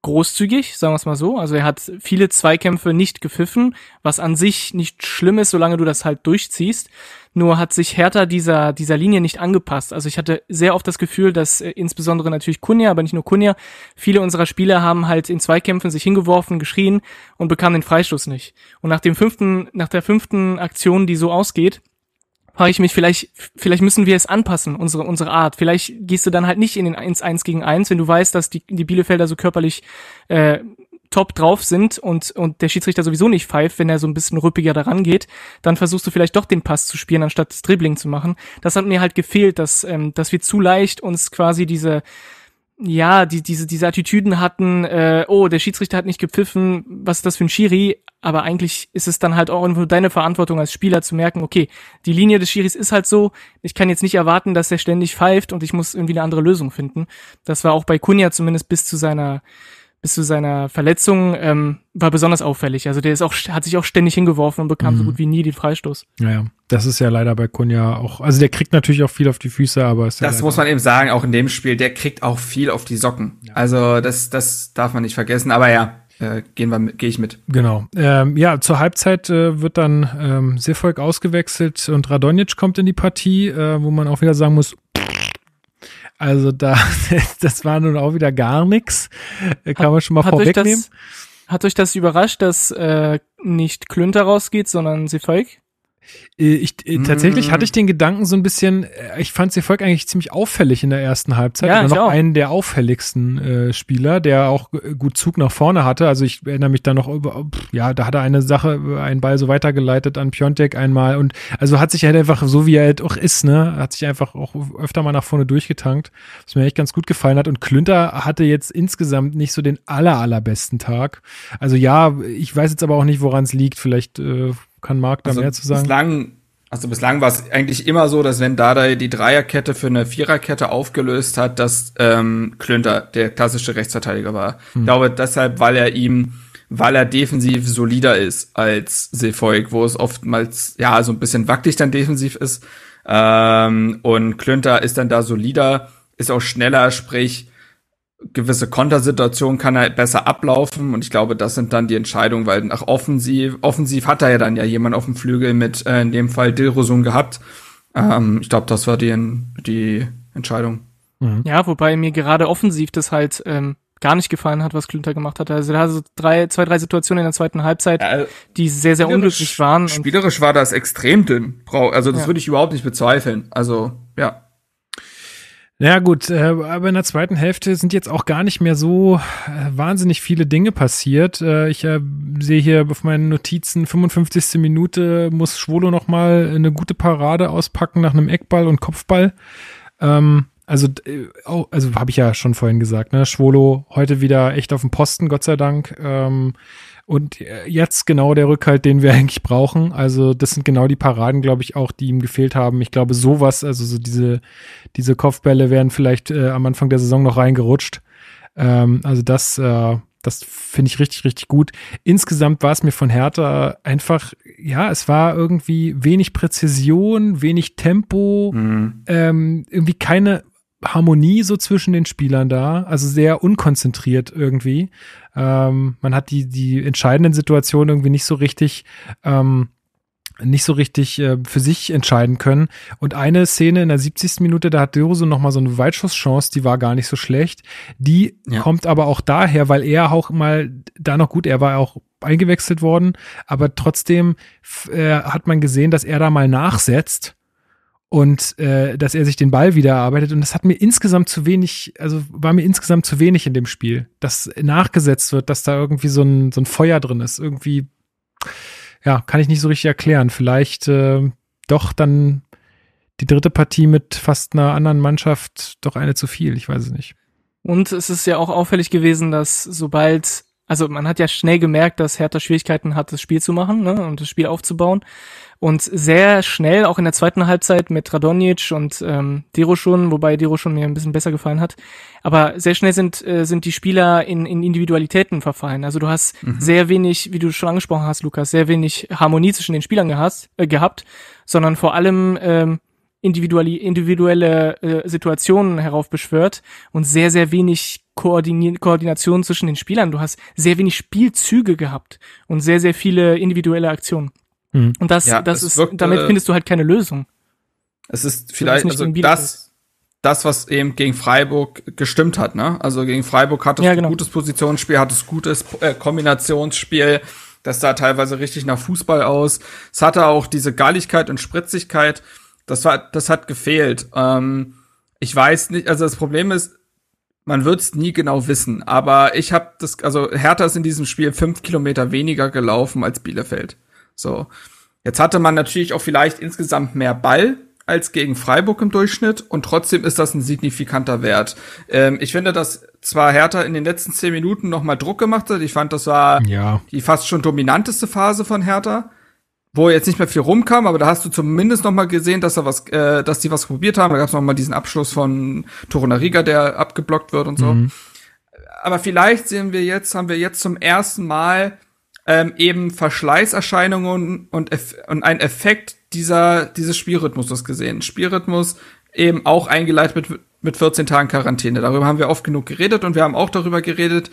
großzügig, sagen wir es mal so. Also er hat viele Zweikämpfe nicht gepfiffen, was an sich nicht schlimm ist, solange du das halt durchziehst. Nur hat sich Hertha dieser, dieser Linie nicht angepasst. Also ich hatte sehr oft das Gefühl, dass äh, insbesondere natürlich Kunja, aber nicht nur Kunja, viele unserer Spieler haben halt in Zweikämpfen sich hingeworfen, geschrien und bekamen den Freistoß nicht. Und nach dem fünften, nach der fünften Aktion, die so ausgeht, frage ich mich, vielleicht, vielleicht müssen wir es anpassen, unsere, unsere Art. Vielleicht gehst du dann halt nicht in den 1 1 gegen 1, wenn du weißt, dass die, die Bielefelder so körperlich äh, top drauf sind und, und der Schiedsrichter sowieso nicht pfeift, wenn er so ein bisschen rüppiger daran geht, dann versuchst du vielleicht doch den Pass zu spielen, anstatt das Dribbling zu machen. Das hat mir halt gefehlt, dass, ähm, dass wir zu leicht uns quasi diese, ja, die, diese, diese Attitüden hatten, äh, oh, der Schiedsrichter hat nicht gepfiffen, was ist das für ein Schiri? Aber eigentlich ist es dann halt auch irgendwo deine Verantwortung als Spieler zu merken, okay, die Linie des Schiris ist halt so, ich kann jetzt nicht erwarten, dass er ständig pfeift und ich muss irgendwie eine andere Lösung finden. Das war auch bei Kunja zumindest bis zu seiner bis zu seiner Verletzung ähm, war besonders auffällig. Also der ist auch, hat sich auch ständig hingeworfen und bekam mhm. so gut wie nie den Freistoß. Naja, das ist ja leider bei Kunja auch, also der kriegt natürlich auch viel auf die Füße, aber ist ja Das muss man eben sagen, auch in dem Spiel, der kriegt auch viel auf die Socken. Ja. Also das, das darf man nicht vergessen, aber ja, äh, gehen wir, gehe ich mit. Genau. Ähm, ja, zur Halbzeit äh, wird dann ähm, Sefolk ausgewechselt und Radonjic kommt in die Partie, äh, wo man auch wieder sagen muss, also da, das war nun auch wieder gar nichts. Kann hat, man schon mal vorwegnehmen. Hat euch das überrascht, dass äh, nicht Klünter rausgeht, sondern Sefolk? Äh, ich, äh, tatsächlich hatte ich den Gedanken so ein bisschen, äh, ich fand sie Volk eigentlich ziemlich auffällig in der ersten Halbzeit. Ja, noch auch. einen der auffälligsten äh, Spieler, der auch gut Zug nach vorne hatte. Also ich erinnere mich da noch über, ja, da hat er eine Sache, einen Ball so weitergeleitet an Piontek einmal und also hat sich halt einfach, so wie er halt auch ist, ne, hat sich einfach auch öfter mal nach vorne durchgetankt, was mir echt ganz gut gefallen hat. Und Klünter hatte jetzt insgesamt nicht so den aller, allerbesten Tag. Also ja, ich weiß jetzt aber auch nicht, woran es liegt. Vielleicht äh, kann Marc da also mehr zu sagen? Bislang, also bislang war es eigentlich immer so, dass wenn Dada die Dreierkette für eine Viererkette aufgelöst hat, dass ähm, Klünter der klassische Rechtsverteidiger war. Hm. Ich glaube deshalb, weil er ihm weil er defensiv solider ist als Seefolk, wo es oftmals ja so ein bisschen wackelig dann defensiv ist. Ähm, und Klünter ist dann da solider, ist auch schneller, sprich gewisse Kontersituationen kann er besser ablaufen und ich glaube, das sind dann die Entscheidungen, weil nach offensiv, offensiv hat er ja dann ja jemand auf dem Flügel mit, äh, in dem Fall Dilrosun gehabt. Ähm, ich glaube, das war die, die Entscheidung. Mhm. Ja, wobei mir gerade offensiv das halt ähm, gar nicht gefallen hat, was Klünter gemacht hat. Also da hatte so drei, zwei, drei Situationen in der zweiten Halbzeit, ja, die sehr, sehr unglücklich waren. Spielerisch war das extrem dünn. Also das ja. würde ich überhaupt nicht bezweifeln. Also, ja. Ja gut, äh, aber in der zweiten Hälfte sind jetzt auch gar nicht mehr so äh, wahnsinnig viele Dinge passiert. Äh, ich sehe hier auf meinen Notizen 55. Minute muss Schwolo noch mal eine gute Parade auspacken nach einem Eckball und Kopfball. Ähm, also, also habe ich ja schon vorhin gesagt, ne? Schwolo heute wieder echt auf dem Posten, Gott sei Dank. Ähm, und äh, jetzt genau der Rückhalt, den wir eigentlich brauchen. Also das sind genau die Paraden, glaube ich, auch, die ihm gefehlt haben. Ich glaube, sowas, also so diese, diese Kopfbälle wären vielleicht äh, am Anfang der Saison noch reingerutscht. Ähm, also das, äh, das finde ich richtig, richtig gut. Insgesamt war es mir von Hertha einfach, ja, es war irgendwie wenig Präzision, wenig Tempo, mhm. ähm, irgendwie keine Harmonie so zwischen den Spielern da, also sehr unkonzentriert irgendwie. Ähm, man hat die, die entscheidenden Situationen irgendwie nicht so richtig, ähm, nicht so richtig äh, für sich entscheiden können. Und eine Szene in der 70. Minute, da hat Dürso noch mal so eine Weitschusschance, die war gar nicht so schlecht. Die ja. kommt aber auch daher, weil er auch mal da noch gut, er war auch eingewechselt worden, aber trotzdem äh, hat man gesehen, dass er da mal nachsetzt und äh, dass er sich den Ball wieder erarbeitet. Und das hat mir insgesamt zu wenig, also war mir insgesamt zu wenig in dem Spiel, dass nachgesetzt wird, dass da irgendwie so ein, so ein Feuer drin ist. Irgendwie, ja, kann ich nicht so richtig erklären. Vielleicht äh, doch dann die dritte Partie mit fast einer anderen Mannschaft doch eine zu viel. Ich weiß es nicht. Und es ist ja auch auffällig gewesen, dass sobald also man hat ja schnell gemerkt, dass Hertha Schwierigkeiten hat, das Spiel zu machen ne, und das Spiel aufzubauen. Und sehr schnell, auch in der zweiten Halbzeit mit Radonjic und ähm, Deroschun, wobei Deroschun mir ein bisschen besser gefallen hat. Aber sehr schnell sind, äh, sind die Spieler in, in Individualitäten verfallen. Also du hast mhm. sehr wenig, wie du schon angesprochen hast, Lukas, sehr wenig Harmonie zwischen den Spielern gehast, äh, gehabt, sondern vor allem ähm, individuelle, individuelle äh, Situationen heraufbeschwört und sehr, sehr wenig Koordini Koordination zwischen den Spielern. Du hast sehr wenig Spielzüge gehabt und sehr, sehr viele individuelle Aktionen. Mhm. Und das, ja, das ist, wirkt, damit äh, findest du halt keine Lösung. Es ist vielleicht, also das, das, was eben gegen Freiburg gestimmt hat, ne? Also gegen Freiburg hat es ja, genau. gutes Positionsspiel, hat es gutes äh, Kombinationsspiel. Das sah teilweise richtig nach Fußball aus. Es hatte auch diese Galligkeit und Spritzigkeit. Das war, das hat gefehlt. Ähm, ich weiß nicht, also das Problem ist, man wird es nie genau wissen. Aber ich habe das, also Hertha ist in diesem Spiel fünf Kilometer weniger gelaufen als Bielefeld. So. Jetzt hatte man natürlich auch vielleicht insgesamt mehr Ball als gegen Freiburg im Durchschnitt und trotzdem ist das ein signifikanter Wert. Ähm, ich finde, dass zwar Hertha in den letzten zehn Minuten noch mal Druck gemacht hat. Ich fand, das war ja. die fast schon dominanteste Phase von Hertha, wo jetzt nicht mehr viel rumkam, aber da hast du zumindest noch mal gesehen, dass er was, äh, dass die was probiert haben. Da gab es noch mal diesen Abschluss von Torunariga, der abgeblockt wird und so. Mhm. Aber vielleicht sehen wir jetzt, haben wir jetzt zum ersten Mal ähm, eben Verschleißerscheinungen und, Eff und ein Effekt dieser, dieses Spielrhythmuses gesehen. Spielrhythmus eben auch eingeleitet mit, mit 14 Tagen Quarantäne. Darüber haben wir oft genug geredet und wir haben auch darüber geredet,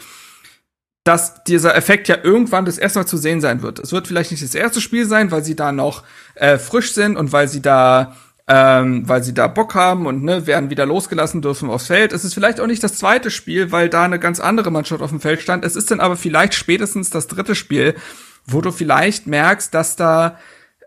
dass dieser Effekt ja irgendwann das erste Mal zu sehen sein wird. Es wird vielleicht nicht das erste Spiel sein, weil sie da noch äh, frisch sind und weil sie da ähm, weil sie da Bock haben und ne, werden wieder losgelassen dürfen aufs Feld. Es ist vielleicht auch nicht das zweite Spiel, weil da eine ganz andere Mannschaft auf dem Feld stand. Es ist dann aber vielleicht spätestens das dritte Spiel, wo du vielleicht merkst, dass da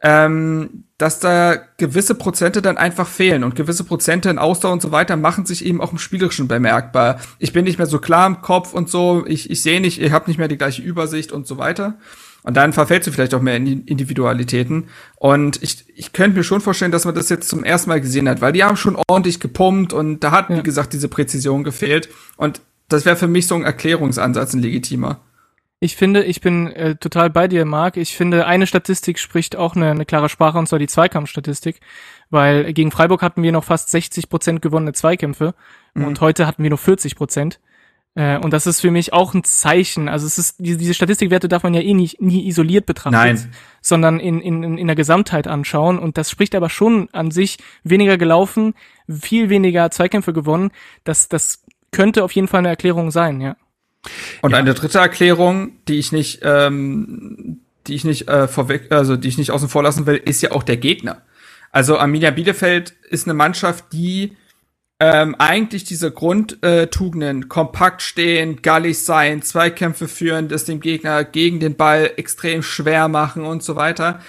ähm, dass da gewisse Prozente dann einfach fehlen und gewisse Prozente in Ausdauer und so weiter machen sich eben auch im Spielerischen bemerkbar. Ich bin nicht mehr so klar im Kopf und so, ich, ich sehe nicht, ich habe nicht mehr die gleiche Übersicht und so weiter. Und dann verfällst du vielleicht auch mehr in die Individualitäten. Und ich, ich könnte mir schon vorstellen, dass man das jetzt zum ersten Mal gesehen hat, weil die haben schon ordentlich gepumpt und da hat, ja. wie gesagt, diese Präzision gefehlt. Und das wäre für mich so ein Erklärungsansatz, ein legitimer. Ich finde, ich bin äh, total bei dir, Marc. Ich finde, eine Statistik spricht auch eine, eine klare Sprache, und zwar die Zweikampfstatistik. Weil gegen Freiburg hatten wir noch fast 60 Prozent gewonnene Zweikämpfe mhm. und heute hatten wir nur 40 Prozent. Äh, und das ist für mich auch ein Zeichen. Also es ist, diese, diese Statistikwerte darf man ja eh nicht, nie isoliert betrachten, Nein. sondern in, in, in der Gesamtheit anschauen. Und das spricht aber schon an sich weniger gelaufen, viel weniger Zweikämpfe gewonnen. Das, das könnte auf jeden Fall eine Erklärung sein, ja. Und ja. eine dritte Erklärung, die ich nicht, ähm, die ich nicht äh, vorweg, also die ich nicht außen vor lassen will, ist ja auch der Gegner. Also Arminia Bielefeld ist eine Mannschaft, die ähm, eigentlich diese Grundtugenden, kompakt stehen, gallig sein, Zweikämpfe führen, das dem Gegner gegen den Ball extrem schwer machen und so weiter,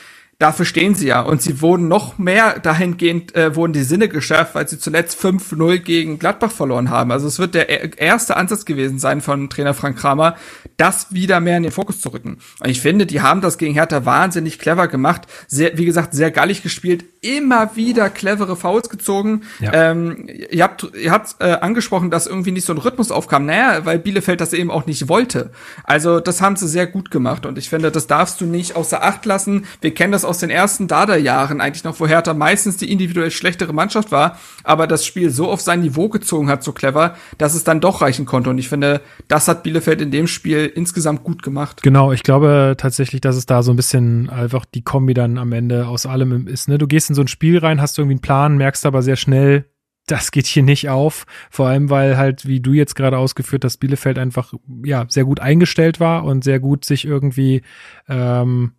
dafür stehen sie ja. Und sie wurden noch mehr dahingehend, äh, wurden die Sinne geschärft, weil sie zuletzt 5-0 gegen Gladbach verloren haben. Also es wird der erste Ansatz gewesen sein von Trainer Frank Kramer, das wieder mehr in den Fokus zu rücken. Und ich finde, die haben das gegen Hertha wahnsinnig clever gemacht. Sehr, wie gesagt, sehr gallig gespielt, immer wieder clevere Fouls gezogen. Ja. Ähm, ihr habt, ihr habt äh, angesprochen, dass irgendwie nicht so ein Rhythmus aufkam. Naja, weil Bielefeld das eben auch nicht wollte. Also das haben sie sehr gut gemacht. Und ich finde, das darfst du nicht außer Acht lassen. Wir kennen das aus den ersten Dada-Jahren eigentlich noch, wo Hertha meistens die individuell schlechtere Mannschaft war, aber das Spiel so auf sein Niveau gezogen hat, so clever, dass es dann doch reichen konnte. Und ich finde, das hat Bielefeld in dem Spiel insgesamt gut gemacht. Genau, ich glaube tatsächlich, dass es da so ein bisschen einfach die Kombi dann am Ende aus allem ist. Ne? Du gehst in so ein Spiel rein, hast irgendwie einen Plan, merkst aber sehr schnell, das geht hier nicht auf. Vor allem, weil halt, wie du jetzt gerade ausgeführt hast, Bielefeld einfach ja sehr gut eingestellt war und sehr gut sich irgendwie ähm,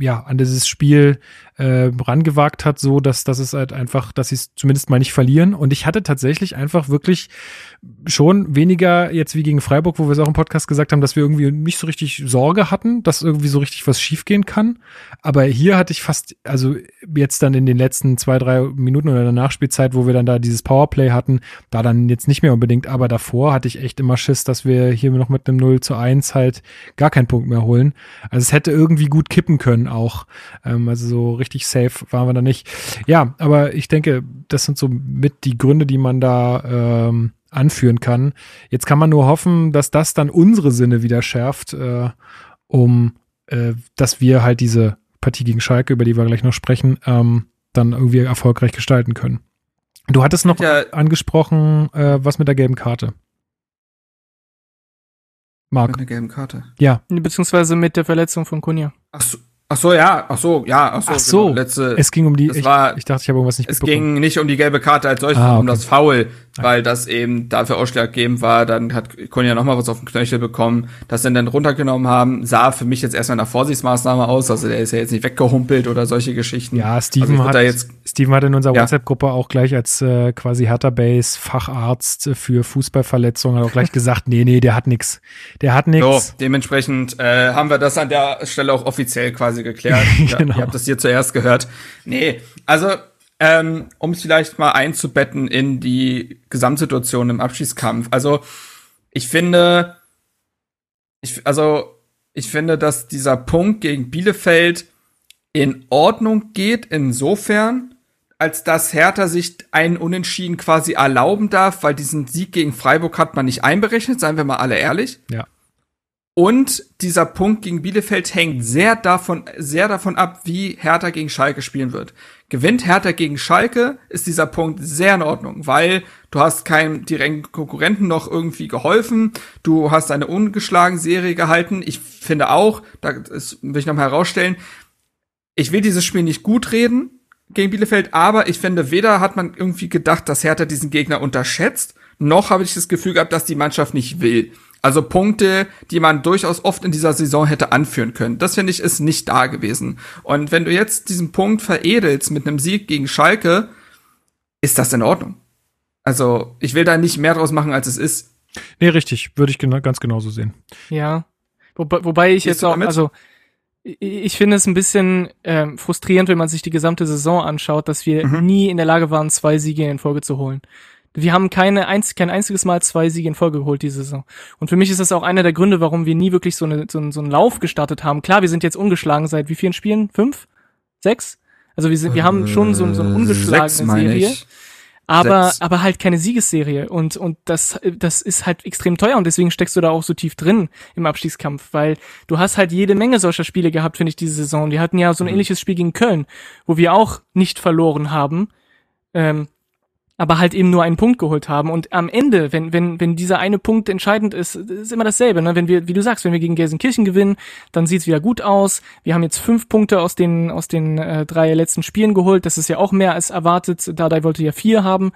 ja, an dieses Spiel äh, rangewagt hat, so dass, dass es halt einfach, dass sie es zumindest mal nicht verlieren. Und ich hatte tatsächlich einfach wirklich schon weniger jetzt wie gegen Freiburg, wo wir es auch im Podcast gesagt haben, dass wir irgendwie nicht so richtig Sorge hatten, dass irgendwie so richtig was schiefgehen kann. Aber hier hatte ich fast, also jetzt dann in den letzten zwei, drei Minuten oder der Nachspielzeit, wo wir dann da dieses Powerplay hatten, da dann jetzt nicht mehr unbedingt, aber davor hatte ich echt immer Schiss, dass wir hier noch mit einem 0 zu 1 halt gar keinen Punkt mehr holen. Also es hätte irgendwie gut kippen können auch. Ähm, also so richtig safe waren wir da nicht. Ja, aber ich denke, das sind so mit die Gründe, die man da ähm, anführen kann. Jetzt kann man nur hoffen, dass das dann unsere Sinne wieder schärft, äh, um äh, dass wir halt diese Partie gegen Schalke, über die wir gleich noch sprechen, ähm, dann irgendwie erfolgreich gestalten können. Du hattest noch Ja. angesprochen, äh, was mit der gelben Karte. Marc, Mit einer gelben Karte. ja, Beziehungsweise mit der Verletzung von Kunja. Ach so, ach so, ja, ach so, ja, ach so. Ach so, Genau, letzte, es ging um die, das ich, war- ich dachte, ich habe irgendwas nicht es ging nicht um die gelbe Karte als solches, Ah, sondern um okay. das Foul, weil das eben dafür ausschlaggebend war. Dann hat Konja noch mal was auf den Knöchel bekommen, das sie dann runtergenommen haben. Sah für mich jetzt erstmal nach Vorsichtsmaßnahme aus. Also der ist ja jetzt nicht weggehumpelt oder solche Geschichten. Ja, Also Steven, würd hat, da jetzt Steven hat in unserer Ja. WhatsApp-Gruppe auch gleich als äh, quasi Hertha Base Facharzt für Fußballverletzungen auch gleich gesagt, nee, nee, der hat nix. Der hat So, nix. dementsprechend äh, haben wir das an der Stelle auch offiziell quasi geklärt. ja, Genau. Ihr habt das hier zuerst gehört. Nee, also ähm, um es vielleicht mal einzubetten in die Gesamtsituation im Abschießkampf. Also ich finde, ich, also ich finde, dass dieser Punkt gegen Bielefeld in Ordnung geht, insofern, als dass Hertha sich einen Unentschieden quasi erlauben darf, weil diesen Sieg gegen Freiburg hat man nicht einberechnet, seien wir mal alle ehrlich. Ja. Und dieser Punkt gegen Bielefeld hängt sehr davon, sehr davon ab, wie Hertha gegen Schalke spielen wird. Gewinnt Hertha gegen Schalke, ist dieser Punkt sehr in Ordnung, weil du hast keinem direkten Konkurrenten noch irgendwie geholfen. Du hast eine ungeschlagen Serie gehalten. Ich finde auch, da will ich noch mal herausstellen, ich will dieses Spiel nicht gut reden gegen Bielefeld, aber ich finde, weder hat man irgendwie gedacht, dass Hertha diesen Gegner unterschätzt, noch habe ich das Gefühl gehabt, dass die Mannschaft nicht will. Also Punkte, die man durchaus oft in dieser Saison hätte anführen können. Das finde ich ist nicht da gewesen. Und wenn du jetzt diesen Punkt veredelst mit einem Sieg gegen Schalke, ist das in Ordnung. Also ich will da nicht mehr draus machen, als es ist. Nee, richtig, würde ich gena ganz genauso sehen. Ja. Wobei, wobei ich Gehst jetzt auch, damit? also ich- ich finde es ein bisschen ähm, frustrierend, wenn man sich die gesamte Saison anschaut, dass wir Mhm. nie in der Lage waren, zwei Siege in Folge zu holen. Wir haben keine einz kein einziges Mal zwei Siege in Folge geholt diese Saison. Und für mich ist das auch einer der Gründe, warum wir nie wirklich so, eine, so, einen- so einen Lauf gestartet haben. Klar, wir sind jetzt ungeschlagen seit wie vielen Spielen? Fünf? Sechs? Also wir sind, wir haben schon so, so eine ungeschlagene Äh, Sechs, meine Serie ich. aber Sechs. aber halt keine Siegesserie und und das das ist halt extrem teuer und deswegen steckst du da auch so tief drin im Abstiegskampf, weil du hast halt jede Menge solcher Spiele gehabt, finde ich diese Saison. Wir hatten ja so ein ähnliches Spiel gegen Köln, wo wir auch nicht verloren haben. Ähm, aber halt eben nur einen Punkt geholt haben. Und am Ende, wenn, wenn, wenn dieser eine Punkt entscheidend ist, ist immer dasselbe. Ne? Wenn wir, wie du sagst, wenn wir gegen Gelsenkirchen gewinnen, dann sieht's wieder gut aus. Wir haben jetzt fünf Punkte aus den, aus den äh, drei letzten Spielen geholt. Das ist ja auch mehr als erwartet. Dardai wollte ja vier haben.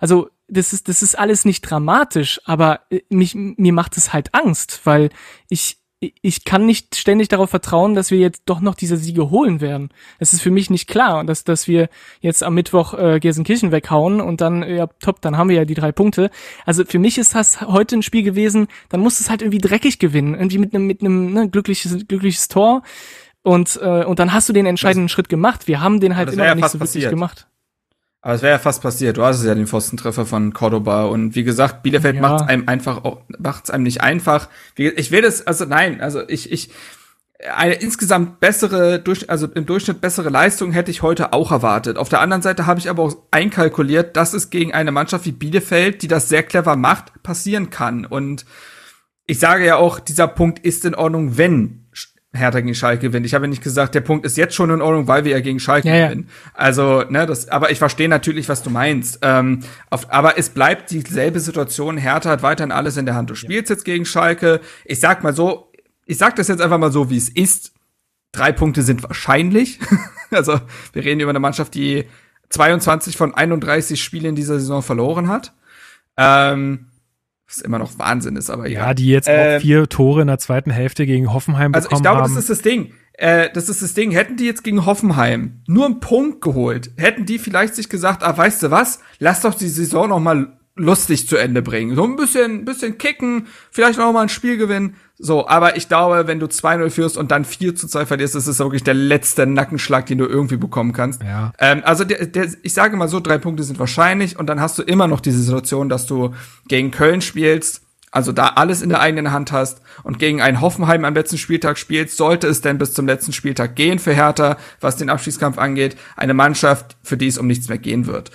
Also das ist, das ist alles nicht dramatisch, aber äh, mich, mir macht es halt Angst, weil ich, ich kann nicht ständig darauf vertrauen, dass wir jetzt doch noch diese Siege holen werden. Es ist für mich nicht klar, dass, dass wir jetzt am Mittwoch äh, Gelsenkirchen weghauen und dann, ja, top, dann haben wir ja die drei Punkte. Also für mich ist das heute ein Spiel gewesen, dann muss es halt irgendwie dreckig gewinnen, irgendwie mit einem mit einem ne, glückliches, glückliches Tor. Und, äh, und dann hast du den entscheidenden Schritt gemacht. Wir haben den halt das immer ja noch nicht so wirklich passiert. gemacht. Aber es wäre ja fast passiert. Du hast ja den Pfostentreffer von Cordoba und wie gesagt, Bielefeld Ja. macht einem einfach auch, macht's einem nicht einfach. Ich will das, also nein, also ich, ich, eine insgesamt bessere, also im Durchschnitt bessere Leistung hätte ich heute auch erwartet. Auf der anderen Seite habe ich aber auch einkalkuliert, dass es gegen eine Mannschaft wie Bielefeld, die das sehr clever macht, passieren kann. Und ich sage ja auch, dieser Punkt ist in Ordnung, wenn Hertha gegen Schalke gewinnt. Ich habe ja nicht gesagt, der Punkt ist jetzt schon in Ordnung, weil wir ja gegen Schalke Ja, ja. gewinnen. Also, ne, das, aber ich verstehe natürlich, was du meinst. Ähm, auf, aber es bleibt dieselbe Situation. Hertha hat weiterhin alles in der Hand. Du spielst jetzt gegen Schalke. Ich sag mal so, ich sag das jetzt einfach mal so, wie es ist. Drei Punkte sind wahrscheinlich. also, wir reden über eine Mannschaft, die 22 von 31 Spielen in dieser Saison verloren hat. Ähm, was immer noch Wahnsinn ist, aber Ja, egal. die jetzt Ähm, auch vier Tore in der zweiten Hälfte gegen Hoffenheim Also ich bekommen glaube, haben. das ist das Ding. Äh, das ist das Ding. Hätten die jetzt gegen Hoffenheim nur einen Punkt geholt, hätten die vielleicht sich gesagt, ah, weißt du was, lass doch die Saison noch mal lustig zu Ende bringen. So ein bisschen, bisschen kicken, vielleicht noch mal ein Spiel gewinnen. So, aber ich glaube, wenn du 2-0 führst und dann 4 zu 2 verlierst, das ist wirklich der letzte Nackenschlag, den du irgendwie bekommen kannst. Ja. Ähm, also der, der, ich sage mal so, drei Punkte sind wahrscheinlich und dann hast du immer noch diese Situation, dass du gegen Köln spielst, also da alles in der eigenen Hand hast und gegen einen Hoffenheim am letzten Spieltag spielst, sollte es denn bis zum letzten Spieltag gehen für Hertha, was den Abstiegskampf angeht, eine Mannschaft, für die es um nichts mehr gehen wird.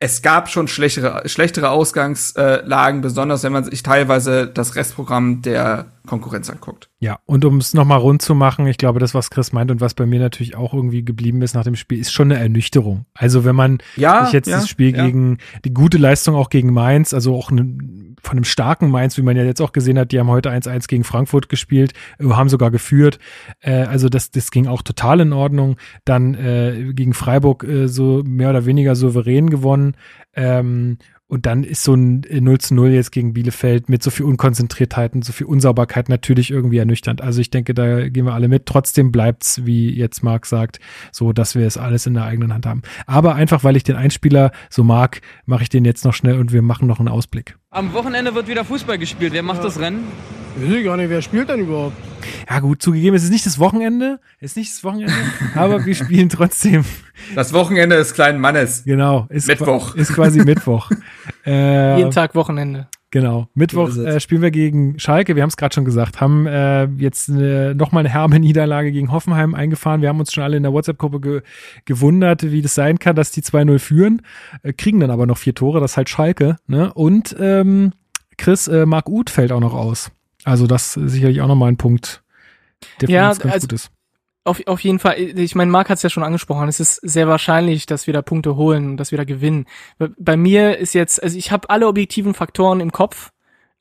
Es gab schon schlechtere, schlechtere Ausgangslagen, besonders wenn man sich teilweise das Restprogramm der Konkurrenz anguckt. Ja, und um es nochmal rund zu machen, ich glaube, das, was Chris meint und was bei mir natürlich auch irgendwie geblieben ist nach dem Spiel, ist schon eine Ernüchterung. Also wenn man Ja, sich jetzt ja, das Spiel ja. gegen die gute Leistung auch gegen Mainz, also auch ne, von einem starken Mainz, wie man ja jetzt auch gesehen hat, die haben heute 1-1 gegen Frankfurt gespielt, äh, haben sogar geführt. Äh, also das, das ging auch total in Ordnung. Dann äh, gegen Freiburg äh, so mehr oder weniger souverän gewonnen. Ähm, und dann ist so ein 0 zu 0 jetzt gegen Bielefeld mit so viel Unkonzentriertheit und so viel Unsauberkeit natürlich irgendwie ernüchternd. Also ich denke, da gehen wir alle mit. Trotzdem bleibt's, wie jetzt Marc sagt, so, dass wir es alles in der eigenen Hand haben. Aber einfach, weil ich den Einspieler so mag, mache ich den jetzt noch schnell und wir machen noch einen Ausblick. Am Wochenende wird wieder Fußball gespielt. Wer macht das Rennen? Ich weiß gar nicht, wer spielt denn überhaupt? Ja gut, zugegeben, es ist nicht das Wochenende, es ist nicht das Wochenende, aber wir spielen trotzdem. Das Wochenende des kleinen Mannes. Genau, ist, Mittwoch. Ist quasi Mittwoch. äh, Jeden Tag Wochenende. Genau. Mittwoch äh, spielen wir gegen Schalke. Wir haben es gerade schon gesagt, haben äh, jetzt äh, nochmal eine herbe Niederlage gegen Hoffenheim eingefahren. Wir haben uns schon alle in der WhatsApp-Gruppe ge gewundert, wie das sein kann, dass die 2-0 führen, äh, kriegen dann aber noch vier Tore. Das ist halt Schalke. Ne? Und ähm, Chris, äh, Marc Uth fällt auch noch aus. Also das ist sicherlich auch nochmal ein Punkt, der für Ja, uns ganz also- gut ist. Auf, auf jeden Fall, ich meine, Marc hat es ja schon angesprochen, es ist sehr wahrscheinlich, dass wir da Punkte holen und dass wir da gewinnen. Bei- mir ist jetzt, also ich habe alle objektiven Faktoren im Kopf,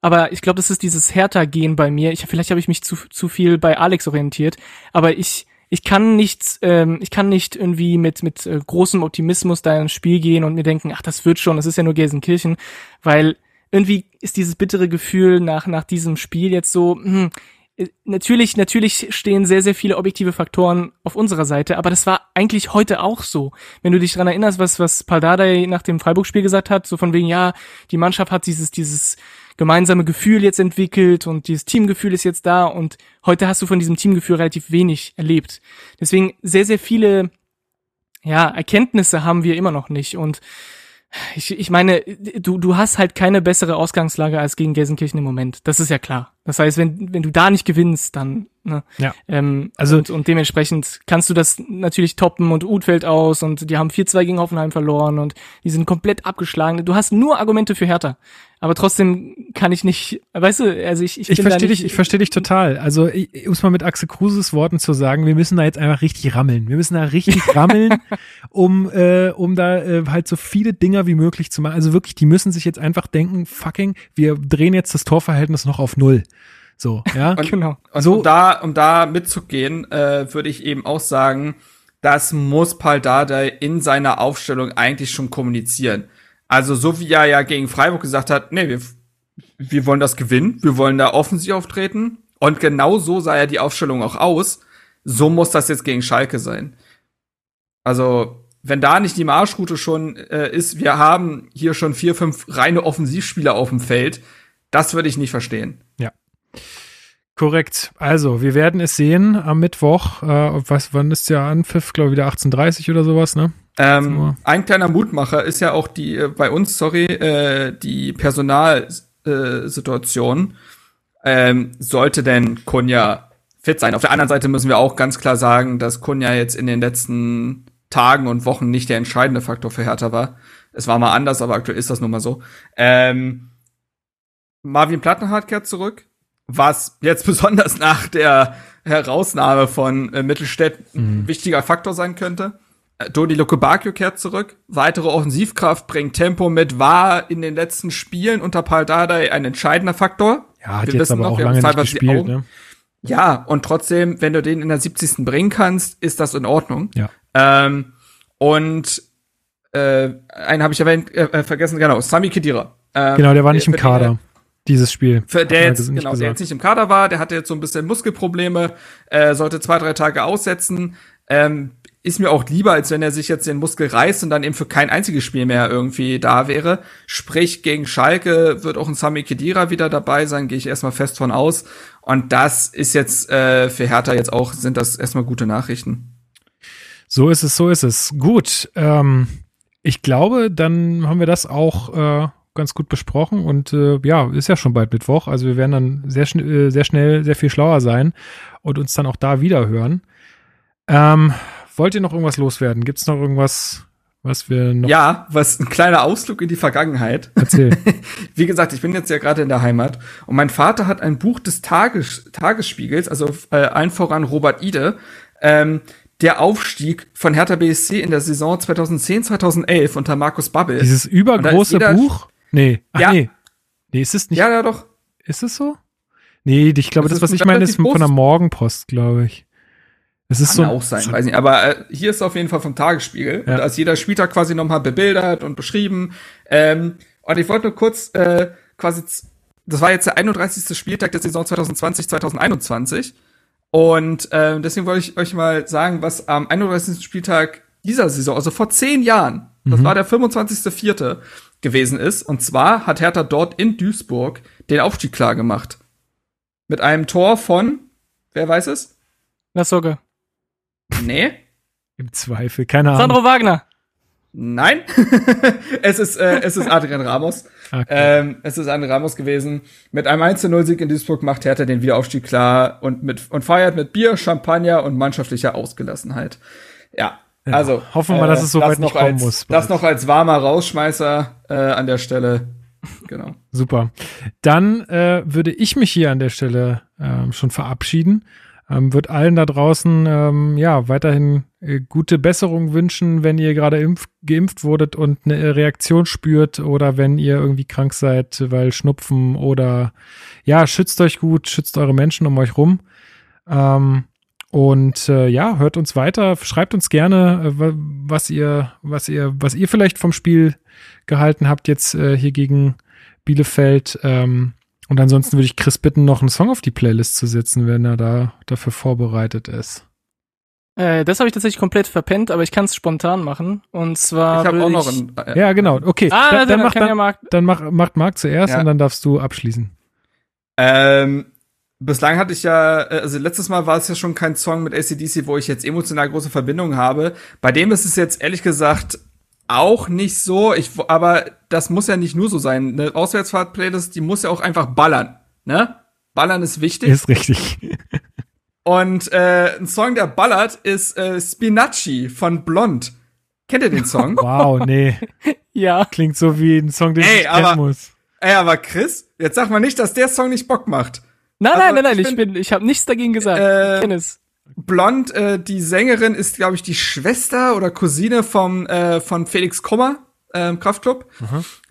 aber ich glaube, das ist dieses Härter-Gehen bei mir. Ich, vielleicht habe ich mich zu, zu viel bei Alex orientiert, aber ich, ich kann nicht, ähm, ich kann nicht irgendwie mit, mit äh, großem Optimismus da ins Spiel gehen und mir denken, ach, das wird schon, das ist ja nur Gelsenkirchen, weil irgendwie ist dieses bittere Gefühl nach, nach diesem Spiel jetzt so, hm, äh, natürlich, natürlich stehen sehr, sehr viele objektive Faktoren auf unserer Seite, aber das war eigentlich heute auch so. Wenn du dich dran erinnerst, was, was Paldadei nach dem Freiburg-Spiel gesagt hat, so von wegen, ja, die Mannschaft hat dieses, dieses gemeinsame Gefühl jetzt entwickelt und dieses Teamgefühl ist jetzt da und heute hast du von diesem Teamgefühl relativ wenig erlebt. Deswegen sehr, sehr viele, ja, Erkenntnisse haben wir immer noch nicht und ich, ich meine, du, du hast halt keine bessere Ausgangslage als gegen Gelsenkirchen im Moment. Das ist ja klar. Das heißt, wenn, wenn du da nicht gewinnst, dann, ne, Ja. ähm, Also- und, und dementsprechend kannst du das natürlich toppen und Uth fällt aus und die haben 4-2 gegen Hoffenheim verloren und die sind komplett abgeschlagen. Du hast nur Argumente für Hertha. Aber trotzdem kann ich nicht, weißt du, also ich, ich, Ich verstehe dich, ich verstehe dich total. Also, ich- um es mal mit Axel Kruses Worten zu sagen, wir müssen da jetzt einfach richtig rammeln. Wir müssen da richtig rammeln, um, äh, um da äh, halt so viele Dinger wie möglich zu machen. Also wirklich, die müssen sich jetzt einfach denken, fucking, wir drehen jetzt das Torverhältnis noch auf null. So, ja. Und, Genau. und So- um da, um da mitzugehen, äh, würde ich eben auch sagen, das muss Paldadei in seiner Aufstellung eigentlich schon kommunizieren. Also so wie er ja gegen Freiburg gesagt hat, nee, wir, wir wollen das gewinnen, wir wollen da offensiv auftreten. Und genau so sah ja die Aufstellung auch aus. So muss das jetzt gegen Schalke sein. Also, wenn da nicht die Marschroute schon äh, ist, wir haben hier schon vier, fünf reine Offensivspieler auf dem Feld, das würde ich nicht verstehen. Korrekt. Also, wir werden es sehen am Mittwoch. Äh, was, wann ist der Anpfiff? Glaube wieder 18.30 oder sowas, ne? Ähm, ein kleiner Mutmacher ist ja auch die äh, bei uns, sorry, äh, die Personalsituation. Äh, Situation. ähm, sollte denn Kunja fit sein? Auf der anderen Seite müssen wir auch ganz klar sagen, dass Kunja jetzt in den letzten Tagen und Wochen nicht der entscheidende Faktor für Hertha war. Es war mal anders, aber aktuell ist das nun mal so. Ähm, Marvin Plattenhardt kehrt zurück, was jetzt besonders nach der Herausnahme von äh, Mittelstädt ein wichtiger Faktor sein könnte. Äh, Dodi Lukebakio kehrt zurück. Weitere Offensivkraft bringt Tempo mit, war in den letzten Spielen unter Paldadei ein entscheidender Faktor. Ja, hat Wir jetzt aber noch, auch lange nicht gespielt, Augen. ne? Ja, und trotzdem, wenn du den in der 70. bringen kannst, ist das in Ordnung. Ja. Ähm, und äh, einen habe ich erwähnt, äh, äh, vergessen, genau, Sami Khedira. Ähm, Genau, der war nicht im Kader. Dieses Spiel. Für der er jetzt, nicht genau, der gesagt. jetzt nicht im Kader war, der hatte jetzt so ein bisschen Muskelprobleme, äh, sollte zwei, drei Tage aussetzen. Ähm, ist mir auch lieber, als wenn er sich jetzt den Muskel reißt und dann eben für kein einziges Spiel mehr irgendwie da wäre. Sprich, gegen Schalke wird auch ein Sami Khedira wieder dabei sein, gehe ich erstmal fest von aus. Und das ist jetzt äh, für Hertha jetzt auch, sind das erstmal gute Nachrichten. So ist es, so ist es. Gut. Ähm, ich glaube, dann haben wir das auch äh, ganz gut besprochen und äh, ja, ist ja schon bald Mittwoch. Also wir werden dann sehr, schn äh, sehr schnell sehr viel schlauer sein und uns dann auch da wieder hören. Ähm, wollt ihr noch irgendwas loswerden? Gibt es noch irgendwas, was wir noch Ja, was ein kleiner Ausflug in die Vergangenheit. erzählen. Wie gesagt, ich bin jetzt ja gerade in der Heimat und mein Vater hat ein Buch des Tages, Tagesspiegels, also äh, allen voran Robert Ide, ähm, der Aufstieg von Hertha BSC in der Saison 2010, 2011 unter Markus Babbel. Dieses übergroße Buch? Nee. Ach, Ja. nee. Nee, ist es nicht. ja, ja, doch. Ist es so? Nee, ich glaube, Das das, was ich meine, ist von der Morgenpost, glaube ich. Es ist Kann so auch sein, weiß nicht. Aber äh, hier ist auf jeden Fall vom Tagesspiegel. Ja. Und da ist jeder Spieltag quasi nochmal bebildert und beschrieben. Ähm, und ich wollte nur kurz äh, quasi, das war jetzt der 31. Spieltag der Saison 2020, 2021. Und ähm, deswegen wollte ich euch mal sagen, was am 31. Spieltag dieser Saison, also vor zehn Jahren, das war der 25.04. gewesen ist. Und zwar hat Hertha dort in Duisburg den Aufstieg klar gemacht. Mit einem Tor von, wer weiß es? Lass Socke. Nee. im Zweifel, keine Ahnung. Sandro Wagner. Nein, es ist äh, es ist Adrian Ramos. Okay. Ähm, es ist Adrian Ramos gewesen. Mit einem 1-0-Sieg in Duisburg macht Hertha den Wiederaufstieg klar und mit und feiert mit Bier, Champagner und mannschaftlicher Ausgelassenheit. Ja, also hoffen wir, dass es so weit noch nicht kommen als, muss Das bald. noch als warmer Rausschmeißer äh, an der Stelle. Genau. Super. Dann äh, würde ich mich hier an der Stelle ähm, schon verabschieden. Ähm, wird allen da draußen ähm, ja weiterhin äh, gute Besserung wünschen, wenn ihr gerade impf geimpft wurdet und eine Reaktion spürt oder wenn ihr irgendwie krank seid, weil Schnupfen oder ja, schützt euch gut, schützt eure Menschen um euch rum. Ähm, und äh, ja, hört uns weiter, schreibt uns gerne, äh, wa- was ihr, was ihr, was ihr vielleicht vom Spiel gehalten habt jetzt äh, hier gegen Bielefeld. Ähm, und ansonsten würde ich Chris bitten, noch einen Song auf die Playlist zu setzen, wenn er da dafür vorbereitet ist. Äh, das habe ich tatsächlich komplett verpennt, aber ich kann es spontan machen. Und zwar. Ich habe auch noch ich- ein. Äh, Ja, genau. Okay. Ah, dann, dann, dann, macht, kann ja dann, Marc. dann mach, macht Marc zuerst Ja. und dann darfst du abschließen. Ähm, bislang hatte ich ja, äh, also letztes Mal war es ja schon kein Song mit ACDC, wo ich jetzt emotional große Verbindungen habe. Bei dem ist es jetzt ehrlich gesagt auch nicht so. Ich, aber das muss ja nicht nur so sein. Eine Auswärtsfahrt-Playlist, die muss ja auch einfach ballern. Ne? Ballern ist wichtig. Ist richtig. Und äh, ein Song, der ballert, ist äh, Spinacci von Blond. Kennt ihr den Song? Wow, nee. Ja. Klingt so wie ein Song, den Ey, ich kennen aber- muss. Ey, aber Chris, jetzt sag mal nicht, dass der Song nicht Bock macht. Nein, Also, nein, nein, nein, ich ich, bin- ich habe nichts dagegen gesagt. Äh, es. Blond, äh, die Sängerin ist, glaube ich, die Schwester oder Cousine vom äh, von Felix Kummer, ähm, Kraftklub.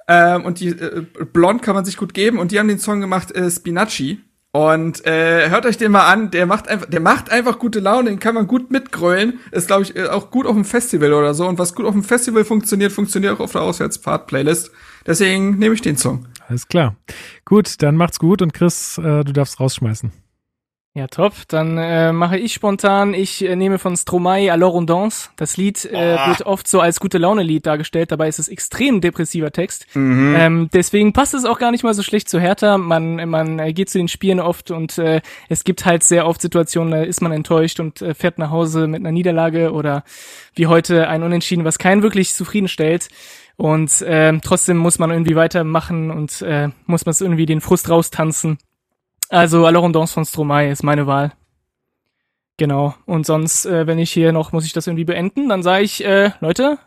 Ähm, und die äh, Blond kann man sich gut geben und die haben den Song gemacht äh, Spinacci. Und äh, hört euch den mal an, der macht einfach, der macht einfach gute Laune, den kann man gut mitgrölen. Ist, glaube ich, äh, auch gut auf dem Festival oder so. Und was gut auf dem Festival funktioniert, funktioniert auch auf der Auswärtsfahrt-Playlist. Deswegen nehme ich den Song. Alles klar. Gut, dann macht's gut und Chris, äh, du darfst rausschmeißen. Ja, top. Dann äh, mache ich spontan. Ich äh, nehme von Stromae Alors on danse. Das Lied äh, wird oft so als gute Laune-Lied dargestellt. Dabei ist es extrem depressiver Text. Ähm, deswegen passt es auch gar nicht mal so schlecht zu Hertha. Man, man äh, geht zu den Spielen oft und äh, es gibt halt sehr oft Situationen, da ist man enttäuscht und äh, fährt nach Hause mit einer Niederlage oder wie heute ein Unentschieden, was keinen wirklich zufriedenstellt. Und ähm, trotzdem muss man irgendwie weitermachen und äh, muss man es irgendwie den Frust raustanzen. Also Alors danse von Stromae ist meine Wahl. Genau. Und sonst, äh, wenn ich hier noch, muss ich das irgendwie beenden, dann sage ich, äh, Leute,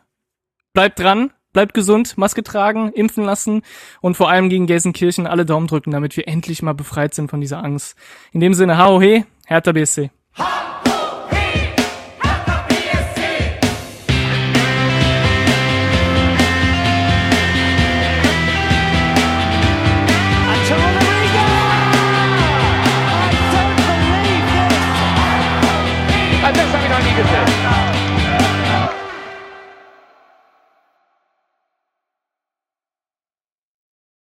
bleibt dran, bleibt gesund, Maske tragen, impfen lassen und vor allem gegen Gelsenkirchen alle Daumen drücken, damit wir endlich mal befreit sind von dieser Angst. In dem Sinne, hau he, Hertha BSC. Ha!